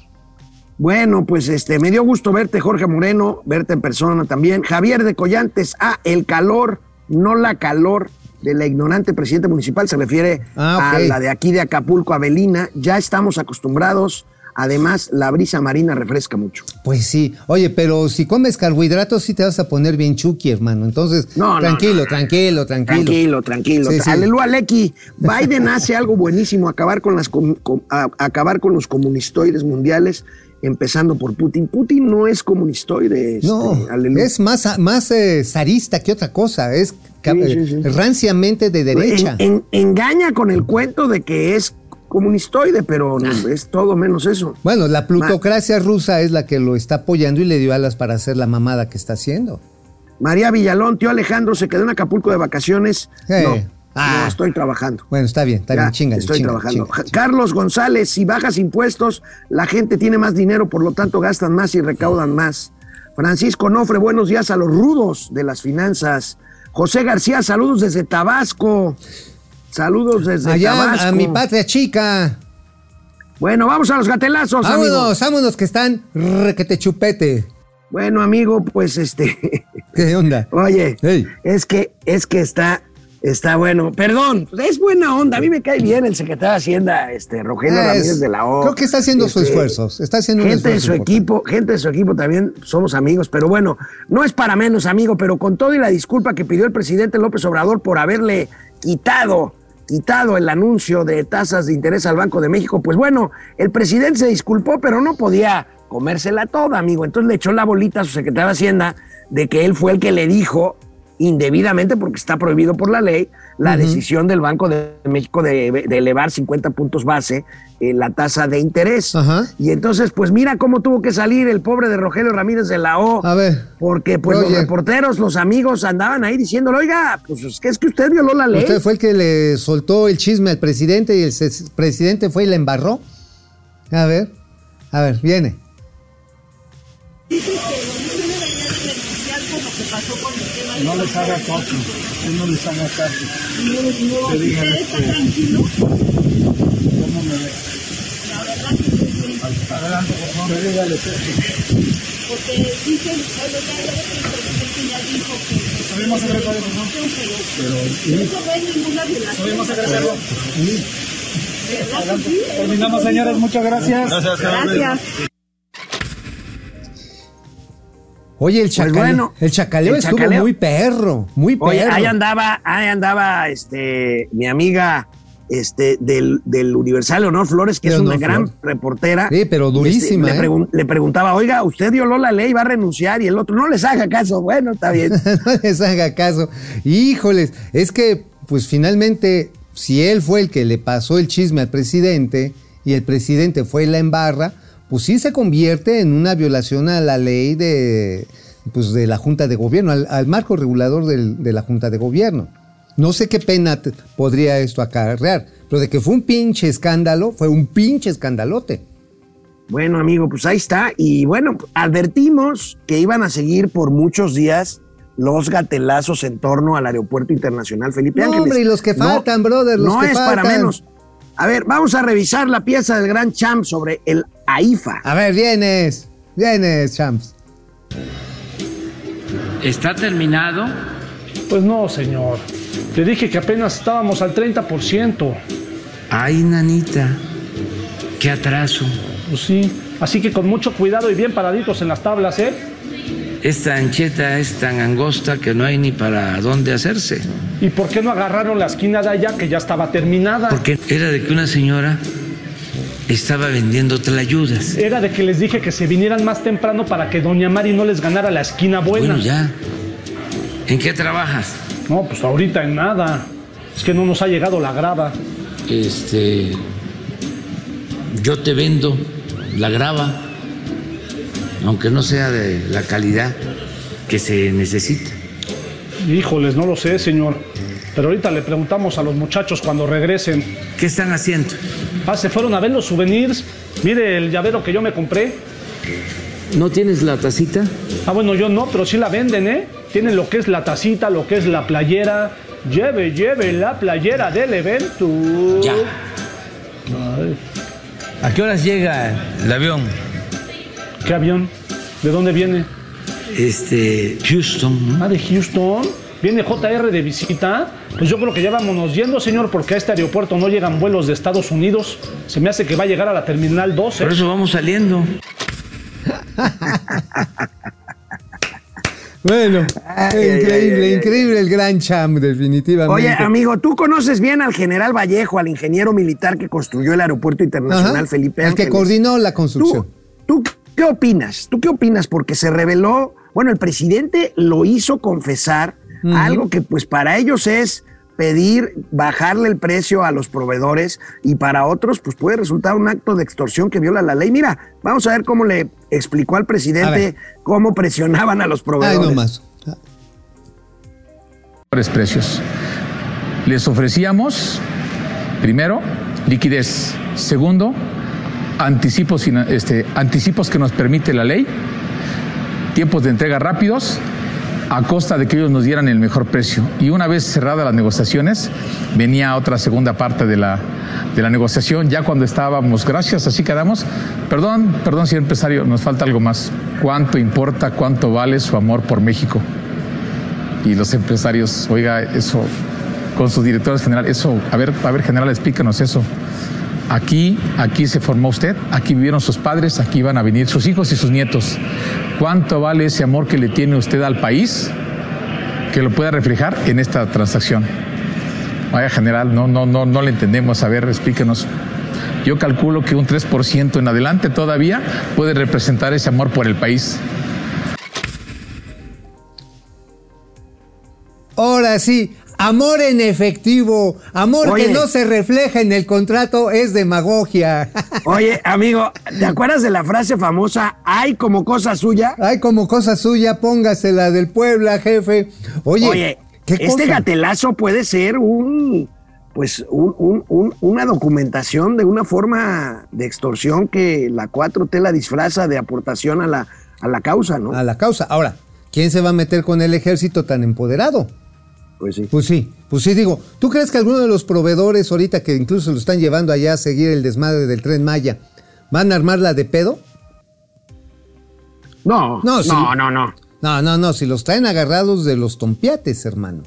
S5: Bueno, pues este, me dio gusto verte, Jorge Moreno, verte en persona también. Javier de Collantes, ah, el calor, no la calor de la ignorante presidente municipal, se refiere
S1: Ah,
S5: a la de aquí de Acapulco, Avelina. Ya estamos acostumbrados. Además, la brisa marina refresca mucho.
S1: Pues sí, oye, pero si comes carbohidratos sí te vas a poner bien chuki, hermano. Entonces,
S5: No,
S1: tranquilo,
S5: no.
S1: tranquilo, tranquilo.
S5: Tranquilo, tranquilo.
S1: Sí, sí.
S5: Aleluya, Lecky. Biden hace algo buenísimo, acabar con, las com- com- a- acabar con los comunistoides mundiales, empezando por Putin. Putin no es comunistoide. este,
S1: No,
S5: aleluya.
S1: es más, más eh, zarista que otra cosa, es ca-
S5: Sí, sí, sí.
S1: ranciamente de derecha.
S5: En- en- engaña con el cuento de que es comunistoide, pero no, es todo menos eso.
S1: Bueno, la plutocracia rusa es la que lo está apoyando y le dio alas para hacer la mamada que está haciendo.
S5: María Villalón, tío Alejandro, se quedó en Acapulco de vacaciones.
S1: Eh,
S5: No,
S1: ah.
S5: no, estoy trabajando.
S1: Bueno, está bien, está
S5: Ya,
S1: bien, chingale,
S5: estoy
S1: chingale,
S5: trabajando.
S1: chingale.
S5: Carlos González, si bajas impuestos, la gente tiene más dinero, por lo tanto gastan más y recaudan más. Francisco Nofre, buenos días a los rudos de las finanzas. José García, saludos desde Tabasco. Saludos desde
S1: Allá
S5: Tabasco.
S1: a mi patria chica.
S5: Bueno, vamos a los gatelazos, amigo.
S1: Vámonos, vámonos que están requete chupete.
S5: Bueno, amigo, pues este.
S1: ¿Qué onda?
S5: Oye, es que, es que está, está bueno. Perdón, pues, es buena onda. A mí me cae bien el secretario de Hacienda, este, Rogelio
S1: Es-
S5: Ramírez de la O.
S1: creo que está haciendo sus
S5: Este,
S1: esfuerzos, está haciendo un
S5: gente de
S1: esfuerzo
S5: su
S1: importante.
S5: equipo, gente de su equipo también somos amigos, pero bueno, no es para menos, amigo, pero con todo y la disculpa que pidió el presidente López Obrador por haberle quitado, quitado el anuncio de tasas de interés al Banco de México, pues bueno, el presidente se disculpó, pero no podía comérsela toda, amigo. Entonces le echó la bolita a su secretario de Hacienda de que él fue el que le dijo indebidamente, porque está prohibido por la ley, la decisión del Banco de México de, de elevar 50 puntos base eh, la tasa de interés.
S1: Ajá.
S5: Y entonces, pues mira cómo tuvo que salir el pobre de Rogelio Ramírez de la O.
S1: A ver.
S5: Porque pues los reporteros, los amigos andaban ahí diciéndole, oiga, pues es que es que usted violó la ley.
S1: Usted fue el que le soltó el chisme al presidente y el presidente fue y le embarró. A ver, a ver, viene.
S7: No les haga caso, no les haga caso. Usted dígale
S8: ¿Usted está
S7: que-
S8: tranquilo?
S7: ¿Cómo me ve?
S8: La verdad que bien.
S7: Adelante, por favor. Dígale que-
S8: Porque dicen, bueno, ya ves que ya dijo que
S7: Subimos secretario, por favor. Pero,
S8: Eso no es ninguna violación.
S7: subimos secretario. Terminamos, señores. Muchas gracias.
S8: Gracias.
S1: Oye, el, chacale-
S5: bueno,
S1: el chacaleo
S5: el
S1: estuvo
S5: chacaleo.
S1: muy perro, muy perro.
S5: Oye, ahí andaba, ahí andaba este, mi amiga este, del, del Universal, Leonor Flores, que es una gran reportera.
S1: Sí, pero durísima,
S5: Este, le,
S1: ¿eh?
S5: le preguntaba, oiga, usted violó la ley, va a renunciar, y el otro, no les haga caso. Bueno, está bien.
S1: no les haga caso. Híjoles, es que, pues finalmente, si él fue el que le pasó el chisme al presidente y el presidente fue la embarra, pues sí se convierte en una violación a la ley de, pues, de la Junta de Gobierno, al, al marco regulador del- de la Junta de Gobierno. No sé qué pena te- podría esto acarrear, pero de que fue un pinche escándalo, fue un pinche escandalote.
S5: Bueno, amigo, pues ahí está. Y bueno, advertimos que iban a seguir por muchos días los gatelazos en torno al Aeropuerto Internacional Felipe
S1: No,
S5: Ángeles.
S1: hombre, y los que faltan, brother, los
S5: no
S1: que
S5: es para
S1: faltan.
S5: menos. A ver, vamos a revisar la pieza del Gran Champ sobre el AIFA.
S1: A ver, vienes, vienes, champs.
S9: ¿Está terminado?
S7: Pues no, señor. Le dije que apenas estábamos al 30%.
S9: Ay, nanita, qué atraso.
S7: Pues sí. Así que con mucho cuidado y bien paraditos en las tablas, ¿eh?
S9: Esta ancheta es tan angosta que no hay ni para dónde hacerse.
S7: ¿Y por qué no agarraron la esquina de allá que ya estaba terminada?
S9: Porque era de que una señora estaba vendiendo tlayudas.
S7: Era de que les dije que se vinieran más temprano para que Doña Mari no les ganara la esquina buena.
S9: Bueno, ya. ¿En qué trabajas?
S7: No, pues ahorita en nada. Es que no nos ha llegado la grava.
S9: Este. Yo te vendo la grava, aunque no sea de la calidad que se necesita.
S7: Híjoles, no lo sé, señor. Pero ahorita le preguntamos a los muchachos cuando regresen.
S9: ¿Qué están haciendo?
S7: Ah, se fueron a ver los souvenirs. Mire el llavero que yo me compré.
S9: ¿No tienes la tacita?
S7: Ah, bueno, yo no, pero sí la venden, ¿eh? Tienen lo que es la tacita, lo que es la playera. Lleve, lleve la playera del evento.
S9: Ya.
S7: Ay,
S9: ¿A qué horas llega el avión?
S7: ¿Qué avión? ¿De dónde viene?
S9: Este, Houston. ¿no?
S7: Ah, de Houston. ¿Viene JR de visita? Pues yo creo que ya vámonos yendo, señor, porque a este aeropuerto no llegan vuelos de Estados Unidos. Se me hace que va a llegar a la Terminal 12.
S9: Por eso vamos saliendo.
S1: Bueno,
S5: Ay,
S1: increíble,
S5: ay, ay,
S1: increíble el gran champ, definitivamente.
S5: Oye, amigo, tú conoces bien al general Vallejo, al ingeniero militar que construyó el Aeropuerto Internacional
S1: Ajá,
S5: Felipe
S1: el
S5: Ángeles.
S1: que coordinó la construcción.
S5: ¿Tú, ¿Tú qué opinas? ¿Tú qué opinas? Porque se reveló, bueno, el presidente lo hizo confesar algo que pues para ellos es pedir bajarle el precio a los proveedores y para otros pues puede resultar un acto de extorsión que viola la ley. Mira, vamos a ver cómo le explicó al presidente cómo presionaban a los
S1: Ay,
S5: proveedores.
S1: no más.
S10: precios. Les ofrecíamos, primero, liquidez. Segundo, anticipos, este, anticipos que nos permite la ley. Tiempos de entrega rápidos a costa de que ellos nos dieran el mejor precio. Y una vez cerradas las negociaciones, venía otra segunda parte de la, de la negociación, ya cuando estábamos, gracias, así quedamos. Perdón, perdón, señor empresario, nos falta algo más. ¿Cuánto importa, cuánto vale su amor por México? y los empresarios, oiga, eso, con sus directores generales, eso, a ver, a ver, general, explícanos eso. Aquí, aquí se formó usted, aquí vivieron sus padres, aquí van a venir sus hijos y sus nietos. ¿Cuánto vale ese amor que le tiene usted al país que lo pueda reflejar en esta transacción? Vaya general, no, no, no, no le entendemos. A ver, explíquenos. Yo calculo que un 3% en adelante todavía puede representar ese amor por el país.
S1: Ahora sí, amor en efectivo, amor
S5: Oye.
S1: que no se refleja en el contrato es demagogia.
S5: Oye, amigo, ¿te acuerdas de la frase famosa, hay como cosa suya?
S1: Ay, como cosa suya, póngasela del Puebla, jefe. Oye,
S5: Oye,
S1: ¿qué
S5: este
S1: cosa?
S5: gatelazo puede ser un, pues, un- un- un- una documentación de una forma de extorsión que la 4T la disfraza de aportación a la, a la causa, ¿no?
S1: A la causa. Ahora, ¿quién se va a meter con el ejército tan empoderado?
S5: Pues sí.
S1: Pues sí, pues sí, digo, ¿tú crees que alguno de los proveedores ahorita que incluso lo están llevando allá a seguir el desmadre del tren Maya, van a armarla de pedo?
S5: No,
S1: No,
S5: no, no, no, no.
S1: No, no, no, si los traen agarrados de los tompiates, hermano.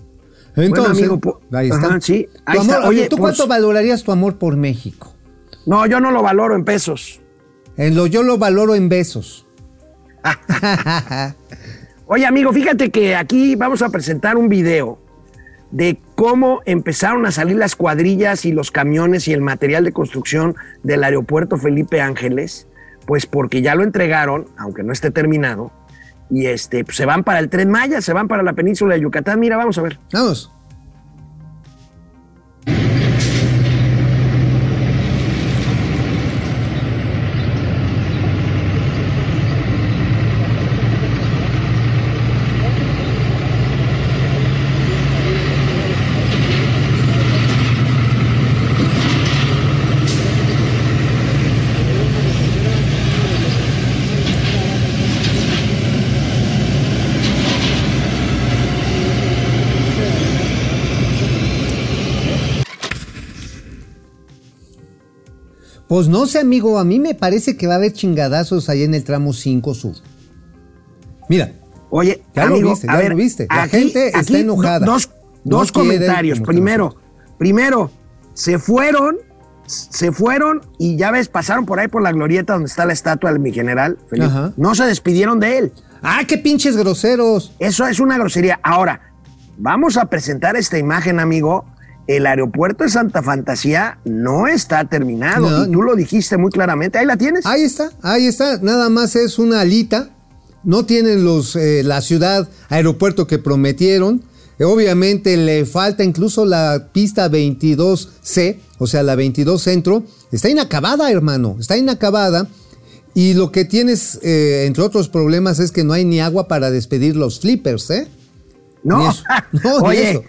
S1: Entonces,
S5: amigo,
S1: ahí está.
S5: Ajá, sí,
S1: Tu
S5: ahí
S1: amor-
S5: está.
S1: oye,
S5: Oye,
S1: ¿tú
S5: pues-
S1: cuánto valorarías tu amor por México?
S5: No, yo no lo valoro en pesos.
S1: En lo, yo lo valoro en besos.
S5: Oye, amigo, fíjate que aquí vamos a presentar un video de cómo empezaron a salir las cuadrillas y los camiones y el material de construcción del aeropuerto Felipe Ángeles, pues porque ya lo entregaron, aunque no esté terminado, y este, pues se van para el Tren Maya, se van para la península de Yucatán. Mira, vamos a ver.
S1: Vamos. Pues no sé, amigo, a mí me parece que va a haber chingadazos ahí en el tramo 5 sur. Mira,
S5: Oye,
S1: Ya lo viste, ya
S5: ver,
S1: lo viste. La
S5: aquí-
S1: gente está
S5: aquí
S1: enojada.
S5: Dos,
S1: No
S5: dos comentarios. Primero, primero, se fueron, se fueron y ya ves, pasaron por ahí por la glorieta donde está la estatua de mi general. Felipe. No se despidieron de él.
S1: ¡Ah, qué pinches groseros!
S5: Eso es una grosería. Ahora, vamos a presentar esta imagen, amigo. El aeropuerto de Santa Fantasía no está terminado.
S1: No,
S5: y tú lo dijiste muy claramente. Ahí la tienes.
S1: Ahí está, ahí está. Nada más es una alita. No tienen los, eh, la ciudad, aeropuerto que prometieron. Eh, Obviamente le falta incluso la pista 22C, o sea, la 22 Centro. Está inacabada, hermano. Está inacabada. Y lo que tienes, eh, entre otros problemas, es que no hay ni agua para despedir los flippers, ¿eh?
S5: No.
S1: No,
S5: oye,
S1: eso.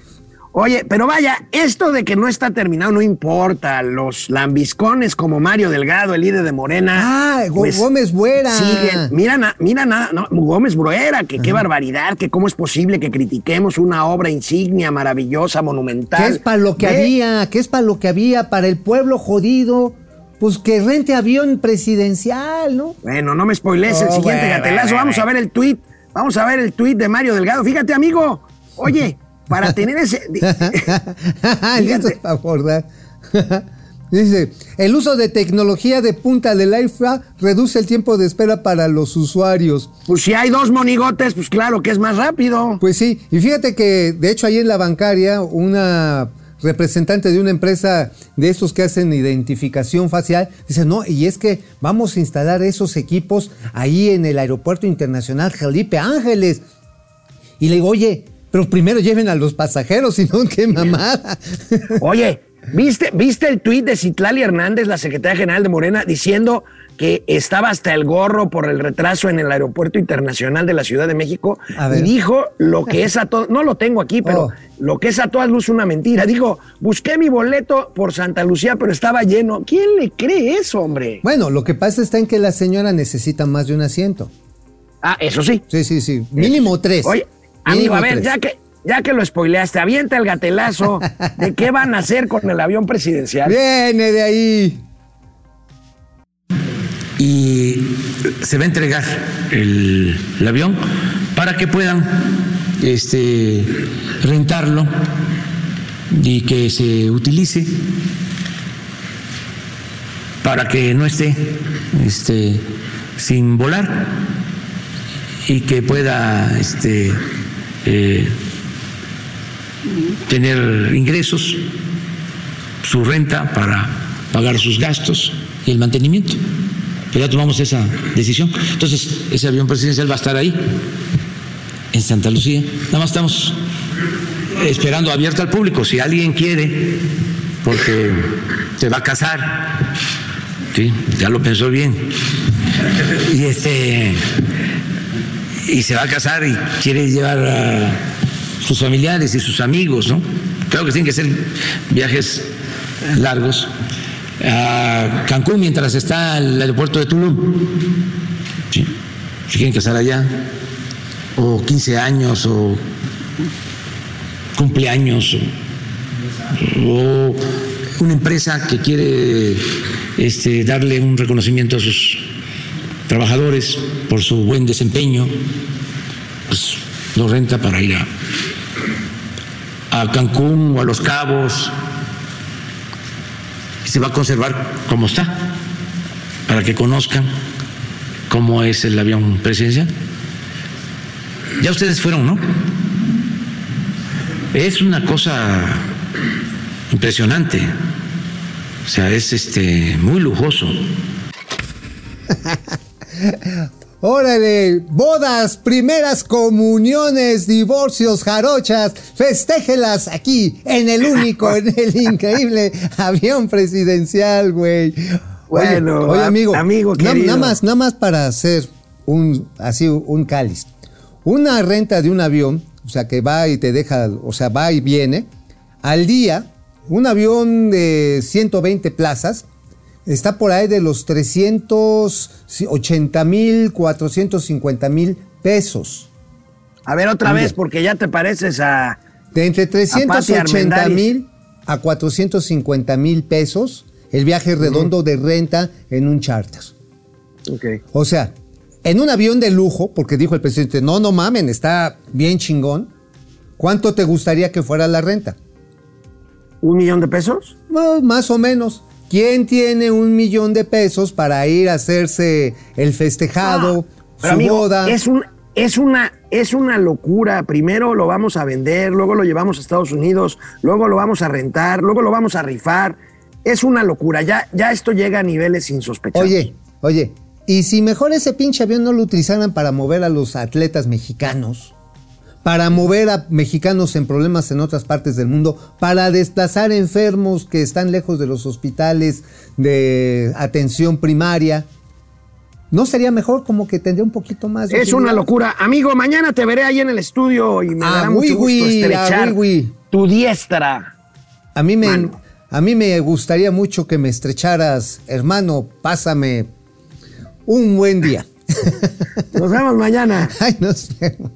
S5: Oye, pero vaya, esto de que no está terminado no importa. Los lambiscones como Mario Delgado, el líder de Morena.
S1: Ah, Go- Gómez Buera.
S5: Siguen. Mira, mira nada, no, Gómez Bruera, que qué barbaridad, que cómo es posible que critiquemos una obra insignia, maravillosa, monumental.
S1: ¿Qué es para lo que
S5: Ve,
S1: había? ¿Qué es para lo que había? Para el pueblo jodido. Pues que rente avión presidencial, ¿no?
S5: Bueno, no me spoilees el
S1: Oh,
S5: siguiente
S1: bueno,
S5: gatelazo.
S1: bueno,
S5: Vamos a ver el tuit. Vamos a ver el tuit de Mario Delgado. Fíjate, amigo. Oye, para tener ese.
S1: Listo para abordar. Dice, el uso de tecnología de punta del IFA reduce el tiempo de espera para los usuarios.
S5: Pues si hay dos monigotes, pues claro que es más rápido.
S1: Pues sí, y fíjate que de hecho ahí en la bancaria una representante de una empresa de estos que hacen identificación facial dice, no, y es que vamos a instalar esos equipos ahí en el aeropuerto internacional Felipe Ángeles. Y le digo, oye, pero primero lleven a los pasajeros, si no, qué mamada.
S5: Oye, ¿viste, ¿viste el tuit de Citlali Hernández, la secretaria general de Morena, diciendo que estaba hasta el gorro por el retraso en el aeropuerto internacional de la Ciudad de México?
S1: A
S5: Y dijo lo que es a todas, no lo tengo aquí, pero
S1: Oh.
S5: lo que es a todas luces una mentira. Dijo, busqué mi boleto por Santa Lucía, pero estaba lleno. ¿Quién le cree eso, hombre?
S1: Bueno, lo que pasa está en que la señora necesita más de un asiento.
S5: Ah, eso sí.
S1: Sí, sí, sí. Mínimo tres.
S5: Oye, amigo, a ver,
S1: tres.
S5: ya que, ya que lo spoileaste, avienta el gatelazo de qué van a hacer con el avión presidencial.
S1: Viene de ahí.
S9: y se va a entregar el, el avión para que puedan este, rentarlo y que se utilice para que no esté este, sin volar y que pueda este, eh, tener ingresos, su renta para pagar sus gastos y el mantenimiento. Pero ya tomamos esa decisión. Entonces, ese avión presidencial va a estar ahí, en Santa Lucía. Nada más estamos esperando abierto al público. Si alguien quiere, porque se va a casar, ya lo pensó bien. Y este y se va a casar y quiere llevar a sus familiares y sus amigos, ¿no? Claro que tienen que ser viajes largos. A Cancún mientras está el aeropuerto de Tulum. Sí. Si quieren casar allá, o 15 años, o cumpleaños, o, o una empresa que quiere este, darle un reconocimiento a sus trabajadores por su buen desempeño, pues lo renta para ir a, a Cancún o a Los Cabos. Y se va a conservar como está, para que conozcan cómo es el avión presidencial. Ya ustedes fueron, ¿no? Es una cosa impresionante. O sea, es este muy lujoso.
S1: Órale, bodas, primeras comuniones, divorcios, jarochas, festéjelas aquí, en el único, en el increíble avión presidencial, güey.
S5: Bueno,
S1: oye, amigo,
S5: amigo
S1: na- nada más, nada más para hacer un, así, un cáliz. Una renta de un avión, o sea, que va y te deja, o sea, va y viene, al día, un avión de 120 plazas, está por ahí de los 380 mil, 450 mil pesos.
S5: A ver, otra vez, porque ya te pareces a.
S1: De entre
S5: Pati
S1: 380
S5: Armendáriz.
S1: mil a 450 mil pesos el viaje redondo de renta en un charter.
S5: Ok.
S1: O sea, en un avión de lujo, porque dijo el presidente, no, no mamen, está bien chingón. ¿Cuánto te gustaría que fuera la renta?
S5: ¿Un millón de pesos?
S1: Más o menos. ¿Quién tiene un millón de pesos para ir a hacerse el festejado,
S5: Pero
S1: su
S5: amigo,
S1: boda?
S5: es un, es una, es una locura. Primero lo vamos a vender, luego lo llevamos a Estados Unidos, luego lo vamos a rentar, luego lo vamos a rifar. Es una locura. Ya, ya esto llega a niveles insospechados.
S1: Oye, oye, ¿y si mejor ese pinche avión no lo utilizaran para mover a los atletas mexicanos? Para mover a mexicanos en problemas en otras partes del mundo, para desplazar enfermos que están lejos de los hospitales de atención primaria. ¿No sería mejor como que tendría un poquito más de
S5: Es una locura. Amigo, mañana te veré ahí en el estudio y me
S1: Ah,
S5: dará mucho gusto
S1: ah,
S5: estrechar tu diestra.
S1: A mí, me,
S5: Mano.
S1: a mí me gustaría mucho que me estrecharas, hermano, pásame un buen día.
S5: Nos vemos mañana.
S1: Ay, nos vemos.